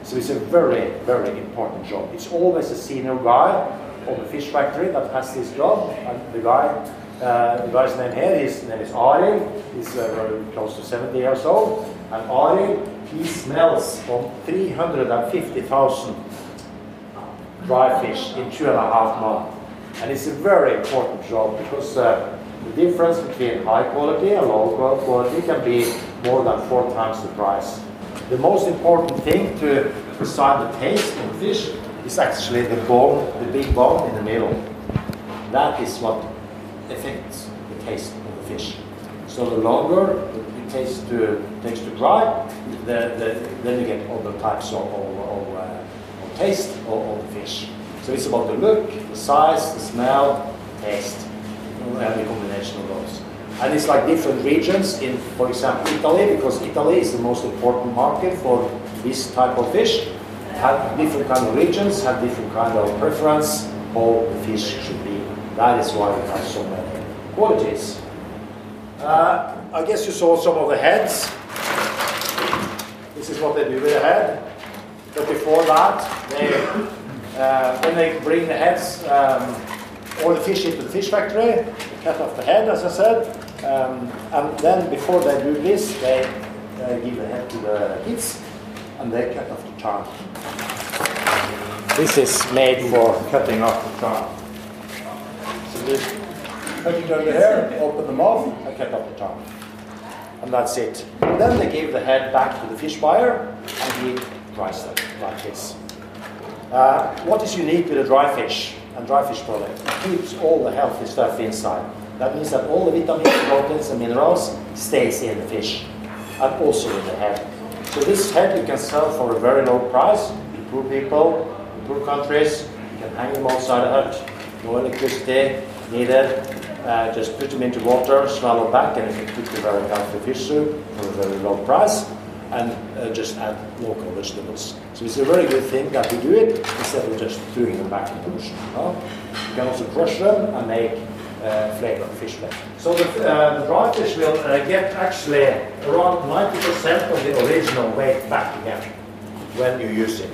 So it's a very, very important job. It's always a senior guy of the fish factory that has this job, and the guy, uh, the guy's name here, his name is Ari. He's uh, very close to 70 years old, and Ari, he smells from 350,000 dry fish in two and a half months, and it's a very important job because uh, the difference between high quality and low quality can be more than four times the price. The most important thing to decide the taste of fish is actually the bone, the big bone in the middle. That is what affects the taste of the fish. So the longer it takes to takes to dry, the, the, then you get other types of, of, of, uh, of taste of, of the fish. So it's about the look, the size, the smell, the taste, and the combination of those. And it's like different regions in, for example, Italy, because Italy is the most important market for this type of fish. Have different kind of regions, have different kind of preference how the fish should be. That is why we have so many qualities. Uh, I guess you saw some of the heads. This is what they do with the head. But before that, they, uh, when they bring the heads, um, all the fish into the fish factory, cut off the head, as I said, um, and then before they do this, they uh, give the head to the kids, and they cut off the tongue. This is made for cutting off the tongue. So this cutting under here, open the mouth, and cut off the tongue. And that's it. And then they give the head back to the fish buyer, and he dries them like this. Uh, what is unique with a dry fish and dry fish product? It keeps all the healthy stuff inside. That means that all the vitamins, proteins, and minerals stays in the fish, and also in the head. So this head you can sell for a very low price. You poor people, in poor countries, you can hang them outside a hut, no electricity needed, uh, just put them into water, swallow back, and you can cook the very healthy fish soup for a very low price, and uh, just add local vegetables. So it's a very good thing that we do it instead of just throwing them back in the ocean. no? You can also crush them and make flavor, of fish flavor. So the, uh, the dry fish will uh, get actually around 90% of the original weight back again when you use it.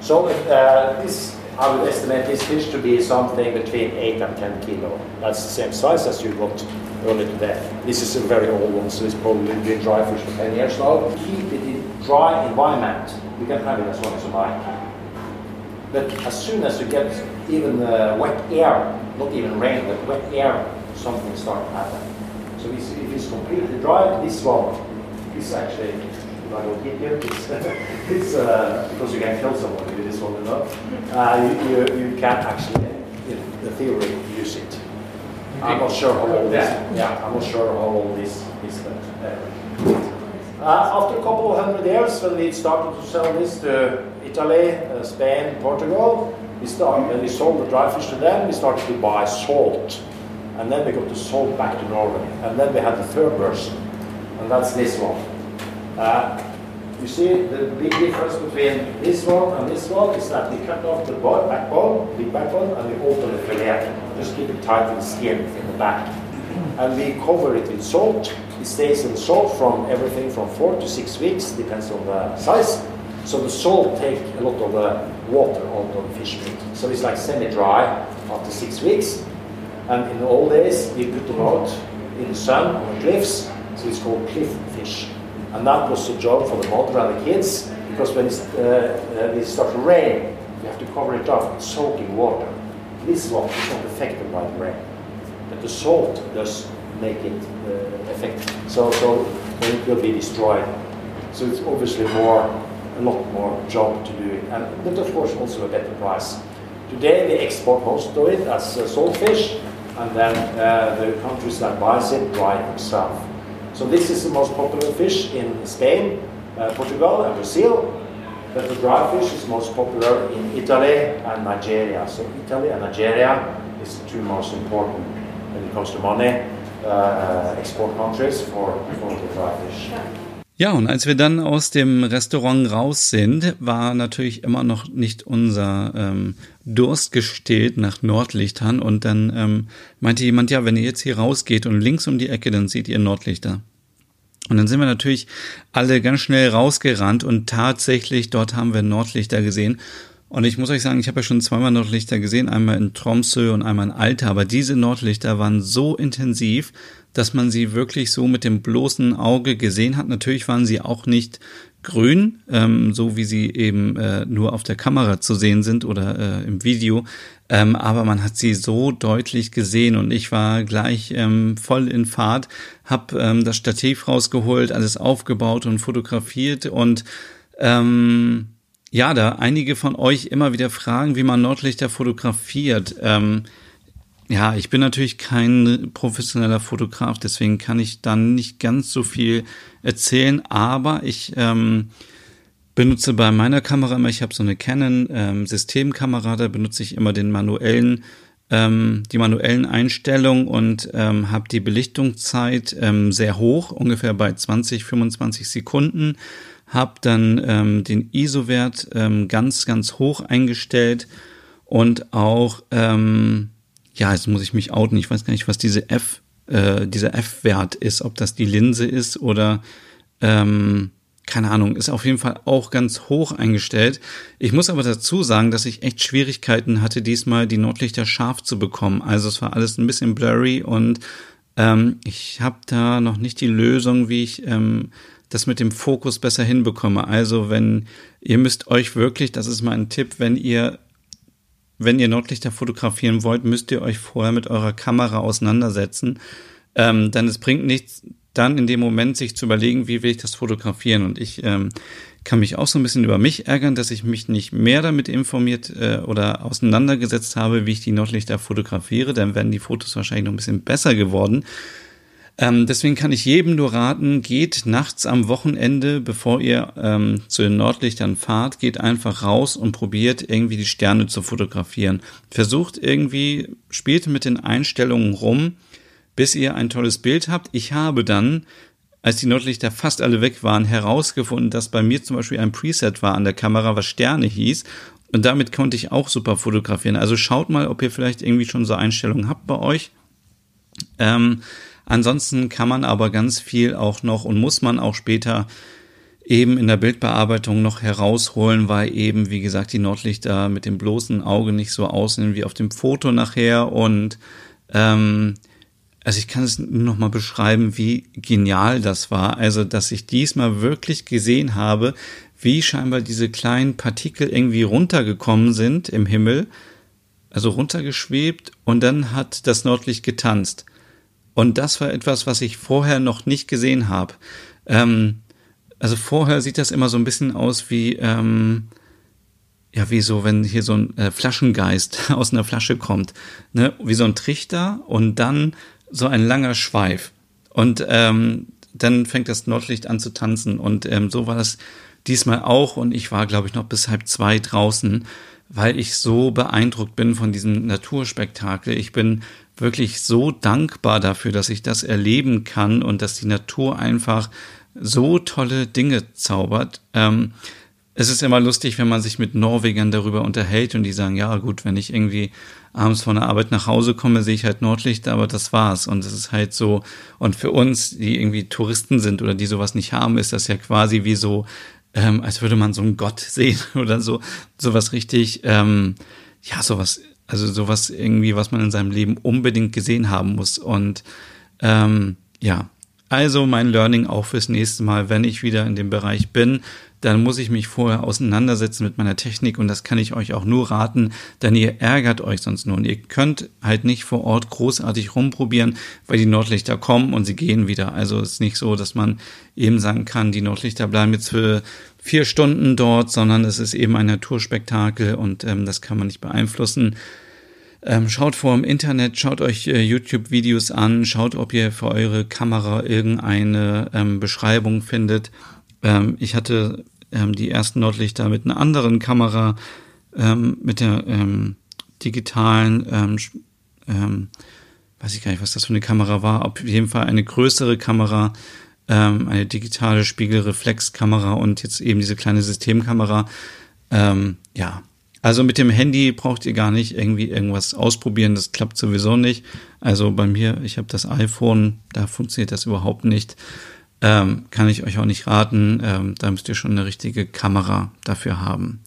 So uh, this, I would estimate this fish to be something between 8 and 10 kilo. That's the same size as you got earlier today. This is a very old one, so it's probably been dry fish for 10 years now. Keep it in dry environment. You can have it as long as you like. But as soon as you get even uh, wet air, not even rain, but wet air, something starts to happen. So it's, if it's completely dry, this one is actually, if I don't hit you, it's, it's uh, because you can kill someone with this one, you know. Uh, you, you, you can actually, in the theory, use it. I'm not sure how old this, yeah, I'm not sure how old this is, uh, after a couple of hundred years, when we started to sell this to Italy, uh, Spain, Portugal, we started, when we sold the dry fish to them, we started to buy salt. And then we got the salt back to Norway. And then we had the third version, and that's this one. Uh, you see the big difference between this one and this one is that we cut off the bo- backbone, big backbone, and we open the fillet. Just keep it tight in the skin in the back. And we cover it with salt. It stays in salt from everything from four to six weeks, depends on the size. So the salt take a lot of the water out of the fish meat. So it's like semi-dry after six weeks. And in the old days, we put them out in the sun on the cliffs. So it's called cliff fish. And that was the job for the mother and the kids because when it's, uh, uh, it starts to rain, you have to cover it up with soaking water. This one is not affected by the rain, but the salt does make it uh, effective. So, so it will be destroyed. So it's obviously more, a lot more job to do and but of course also a better price. Today we export most of it as uh, salt fish, and then uh, the countries that buys it buy it themselves. So this is the most popular fish in Spain, uh, Portugal, and Brazil. But the dry fish is most popular in Italy and Nigeria. So Italy and Nigeria is the two most important when it comes to money uh, export countries for, for the dry fish. Ja, und als wir dann aus dem Restaurant raus sind, war natürlich immer noch nicht unser ähm, Durst gestillt nach Nordlichtern. Und dann ähm, meinte jemand, ja, wenn ihr jetzt hier rausgeht und links um die Ecke, dann seht ihr Nordlichter. Und dann sind wir natürlich alle ganz schnell rausgerannt und tatsächlich dort haben wir Nordlichter gesehen. Und ich muss euch sagen, ich habe ja schon zweimal Nordlichter gesehen, einmal in Tromsø und einmal in Alta, aber diese Nordlichter waren so intensiv, dass man sie wirklich so mit dem bloßen Auge gesehen hat. Natürlich waren sie auch nicht grün, ähm, so wie sie eben äh, nur auf der Kamera zu sehen sind oder äh, im Video. Ähm, aber man hat sie so deutlich gesehen und ich war gleich ähm, voll in Fahrt, hab ähm, das Stativ rausgeholt, alles aufgebaut und fotografiert und ähm, ja, da einige von euch immer wieder fragen, wie man Nordlichter fotografiert. Ähm, ja, ich bin natürlich kein professioneller Fotograf, deswegen kann ich dann nicht ganz so viel erzählen, aber ich ähm, benutze bei meiner Kamera immer, ich habe so eine Canon ähm, Systemkamera, da benutze ich immer den manuellen ähm, die manuellen Einstellungen und ähm, habe die Belichtungszeit ähm, sehr hoch, ungefähr bei 20, 25 Sekunden, habe dann ähm, den ISO-Wert ähm, ganz, ganz hoch eingestellt und auch ähm, ja, jetzt muss ich mich outen. Ich weiß gar nicht, was diese F, äh, dieser F-Wert ist, ob das die Linse ist oder ähm, keine Ahnung, ist auf jeden Fall auch ganz hoch eingestellt. Ich muss aber dazu sagen, dass ich echt Schwierigkeiten hatte, diesmal die Nordlichter scharf zu bekommen. Also es war alles ein bisschen blurry und ähm, ich habe da noch nicht die Lösung, wie ich ähm, das mit dem Fokus besser hinbekomme. Also wenn ihr müsst euch wirklich, das ist mein Tipp, wenn ihr wenn ihr Nordlichter fotografieren wollt, müsst ihr euch vorher mit eurer Kamera auseinandersetzen. Ähm, dann es bringt nichts, dann in dem Moment sich zu überlegen, wie will ich das fotografieren. Und ich ähm, kann mich auch so ein bisschen über mich ärgern, dass ich mich nicht mehr damit informiert äh, oder auseinandergesetzt habe, wie ich die Nordlichter fotografiere. Dann wären die Fotos wahrscheinlich noch ein bisschen besser geworden. Ähm, deswegen kann ich jedem nur raten, geht nachts am Wochenende, bevor ihr ähm, zu den Nordlichtern fahrt, geht einfach raus und probiert irgendwie die Sterne zu fotografieren. Versucht irgendwie, spielt mit den Einstellungen rum, bis ihr ein tolles Bild habt. Ich habe dann, als die Nordlichter fast alle weg waren, herausgefunden, dass bei mir zum Beispiel ein Preset war an der Kamera, was Sterne hieß. Und damit konnte ich auch super fotografieren. Also schaut mal, ob ihr vielleicht irgendwie schon so Einstellungen habt bei euch. Ähm, Ansonsten kann man aber ganz viel auch noch und muss man auch später eben in der Bildbearbeitung noch herausholen, weil eben, wie gesagt, die Nordlichter mit dem bloßen Auge nicht so aussehen wie auf dem Foto nachher. Und ähm, also ich kann es nur noch mal beschreiben, wie genial das war. Also, dass ich diesmal wirklich gesehen habe, wie scheinbar diese kleinen Partikel irgendwie runtergekommen sind im Himmel, also runtergeschwebt und dann hat das Nordlicht getanzt. Und das war etwas, was ich vorher noch nicht gesehen habe. Ähm, also vorher sieht das immer so ein bisschen aus wie, ähm, ja, wie so, wenn hier so ein äh, Flaschengeist aus einer Flasche kommt, ne? wie so ein Trichter und dann so ein langer Schweif. Und ähm, dann fängt das Nordlicht an zu tanzen. Und ähm, so war das diesmal auch. Und ich war, glaube ich, noch bis halb zwei draußen, weil ich so beeindruckt bin von diesem Naturspektakel. Ich bin wirklich so dankbar dafür, dass ich das erleben kann und dass die Natur einfach so tolle Dinge zaubert. Ähm, es ist immer lustig, wenn man sich mit Norwegern darüber unterhält und die sagen, ja gut, wenn ich irgendwie abends von der Arbeit nach Hause komme, sehe ich halt Nordlicht, aber das war's. Und es ist halt so, und für uns, die irgendwie Touristen sind oder die sowas nicht haben, ist das ja quasi wie so, ähm, als würde man so einen Gott sehen oder so, sowas richtig, ähm, ja, sowas also sowas irgendwie, was man in seinem Leben unbedingt gesehen haben muss. Und ähm, ja, also mein Learning auch fürs nächste Mal, wenn ich wieder in dem Bereich bin, dann muss ich mich vorher auseinandersetzen mit meiner Technik und das kann ich euch auch nur raten, denn ihr ärgert euch sonst nur und ihr könnt halt nicht vor Ort großartig rumprobieren, weil die Nordlichter kommen und sie gehen wieder. Also es ist nicht so, dass man eben sagen kann, die Nordlichter bleiben jetzt für vier Stunden dort, sondern es ist eben ein Naturspektakel und ähm, das kann man nicht beeinflussen. Ähm, schaut vor im Internet, schaut euch äh, YouTube-Videos an, schaut, ob ihr für eure Kamera irgendeine ähm, Beschreibung findet. Ähm, ich hatte ähm, die ersten Nordlichter mit einer anderen Kamera, ähm, mit der ähm, digitalen, ähm, ähm, weiß ich gar nicht, was das für eine Kamera war, auf jeden Fall eine größere Kamera ähm, eine digitale Spiegelreflexkamera und jetzt eben diese kleine Systemkamera. Ähm, ja, also mit dem Handy braucht ihr gar nicht irgendwie irgendwas ausprobieren, das klappt sowieso nicht. Also bei mir, ich habe das iPhone, da funktioniert das überhaupt nicht. Ähm, kann ich euch auch nicht raten. Ähm, da müsst ihr schon eine richtige Kamera dafür haben.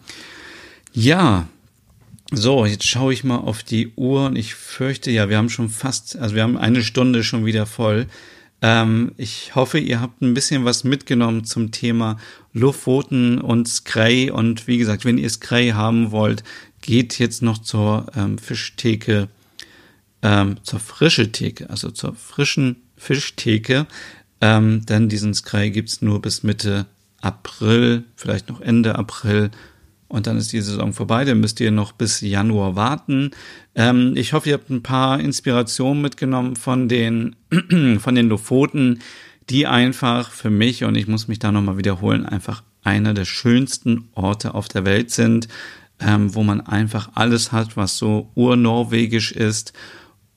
Ja, so, jetzt schaue ich mal auf die Uhr und ich fürchte, ja, wir haben schon fast, also wir haben eine Stunde schon wieder voll. Ähm, ich hoffe, ihr habt ein bisschen was mitgenommen zum Thema Luftpfoten und Scray. Und wie gesagt, wenn ihr Scray haben wollt, geht jetzt noch zur ähm, Fischtheke, ähm, zur frische Theke, also zur frischen Fischtheke. Ähm, denn diesen Scray gibt's nur bis Mitte April, vielleicht noch Ende April und dann ist die Saison vorbei. Dann müsst ihr noch bis Januar warten. Ähm, ich hoffe, ihr habt ein paar Inspirationen mitgenommen von den, von den Lofoten, die einfach für mich, und ich muss mich da nochmal wiederholen, einfach einer der schönsten Orte auf der Welt sind, ähm, wo man einfach alles hat, was so urnorwegisch ist.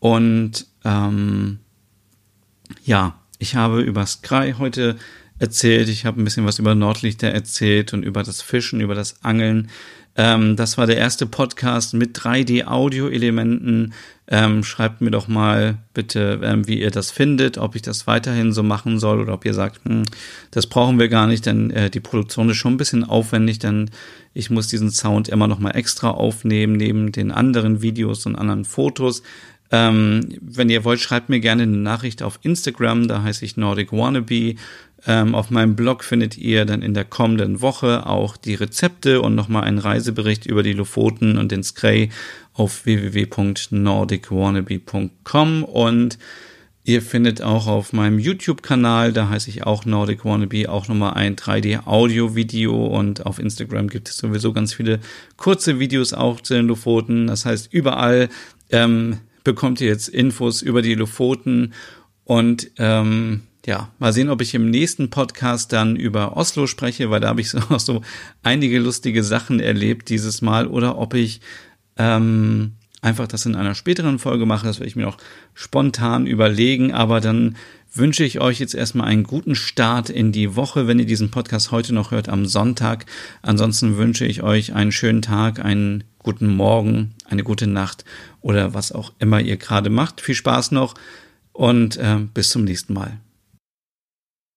Und ähm, ja, ich habe über Sky heute erzählt, ich habe ein bisschen was über Nordlichter erzählt und über das Fischen, über das Angeln. Ähm, das war der erste Podcast mit 3D-Audio-Elementen. Ähm, schreibt mir doch mal bitte, ähm, wie ihr das findet, ob ich das weiterhin so machen soll oder ob ihr sagt, hm, das brauchen wir gar nicht, denn äh, die Produktion ist schon ein bisschen aufwendig, denn ich muss diesen Sound immer noch mal extra aufnehmen, neben den anderen Videos und anderen Fotos. Ähm, wenn ihr wollt, schreibt mir gerne eine Nachricht auf Instagram, da heiße ich Nordic Wannabe. Ähm, auf meinem Blog findet ihr dann in der kommenden Woche auch die Rezepte und nochmal einen Reisebericht über die Lofoten und den Skray auf www.nordicwannabe.com und Ihr findet auch auf meinem YouTube-Kanal, da heiße ich auch Nordic Wannabe, auch nochmal ein 3D-Audio-Video und auf Instagram gibt es sowieso ganz viele kurze Videos auch zu den Lofoten. Das heißt, überall ähm, bekommt ihr jetzt Infos über die Lofoten. Und ähm, ja, mal sehen, ob ich im nächsten Podcast dann über Oslo spreche, weil da habe ich so, auch so einige lustige Sachen erlebt dieses Mal, oder ob ich ähm, einfach das in einer späteren Folge mache. Das werde ich mir noch spontan überlegen, aber dann wünsche ich euch jetzt erstmal einen guten Start in die Woche, wenn ihr diesen Podcast heute noch hört am Sonntag. Ansonsten wünsche ich euch einen schönen Tag, einen guten Morgen, eine gute Nacht oder was auch immer ihr gerade macht. Viel Spaß noch und äh, bis zum nächsten Mal.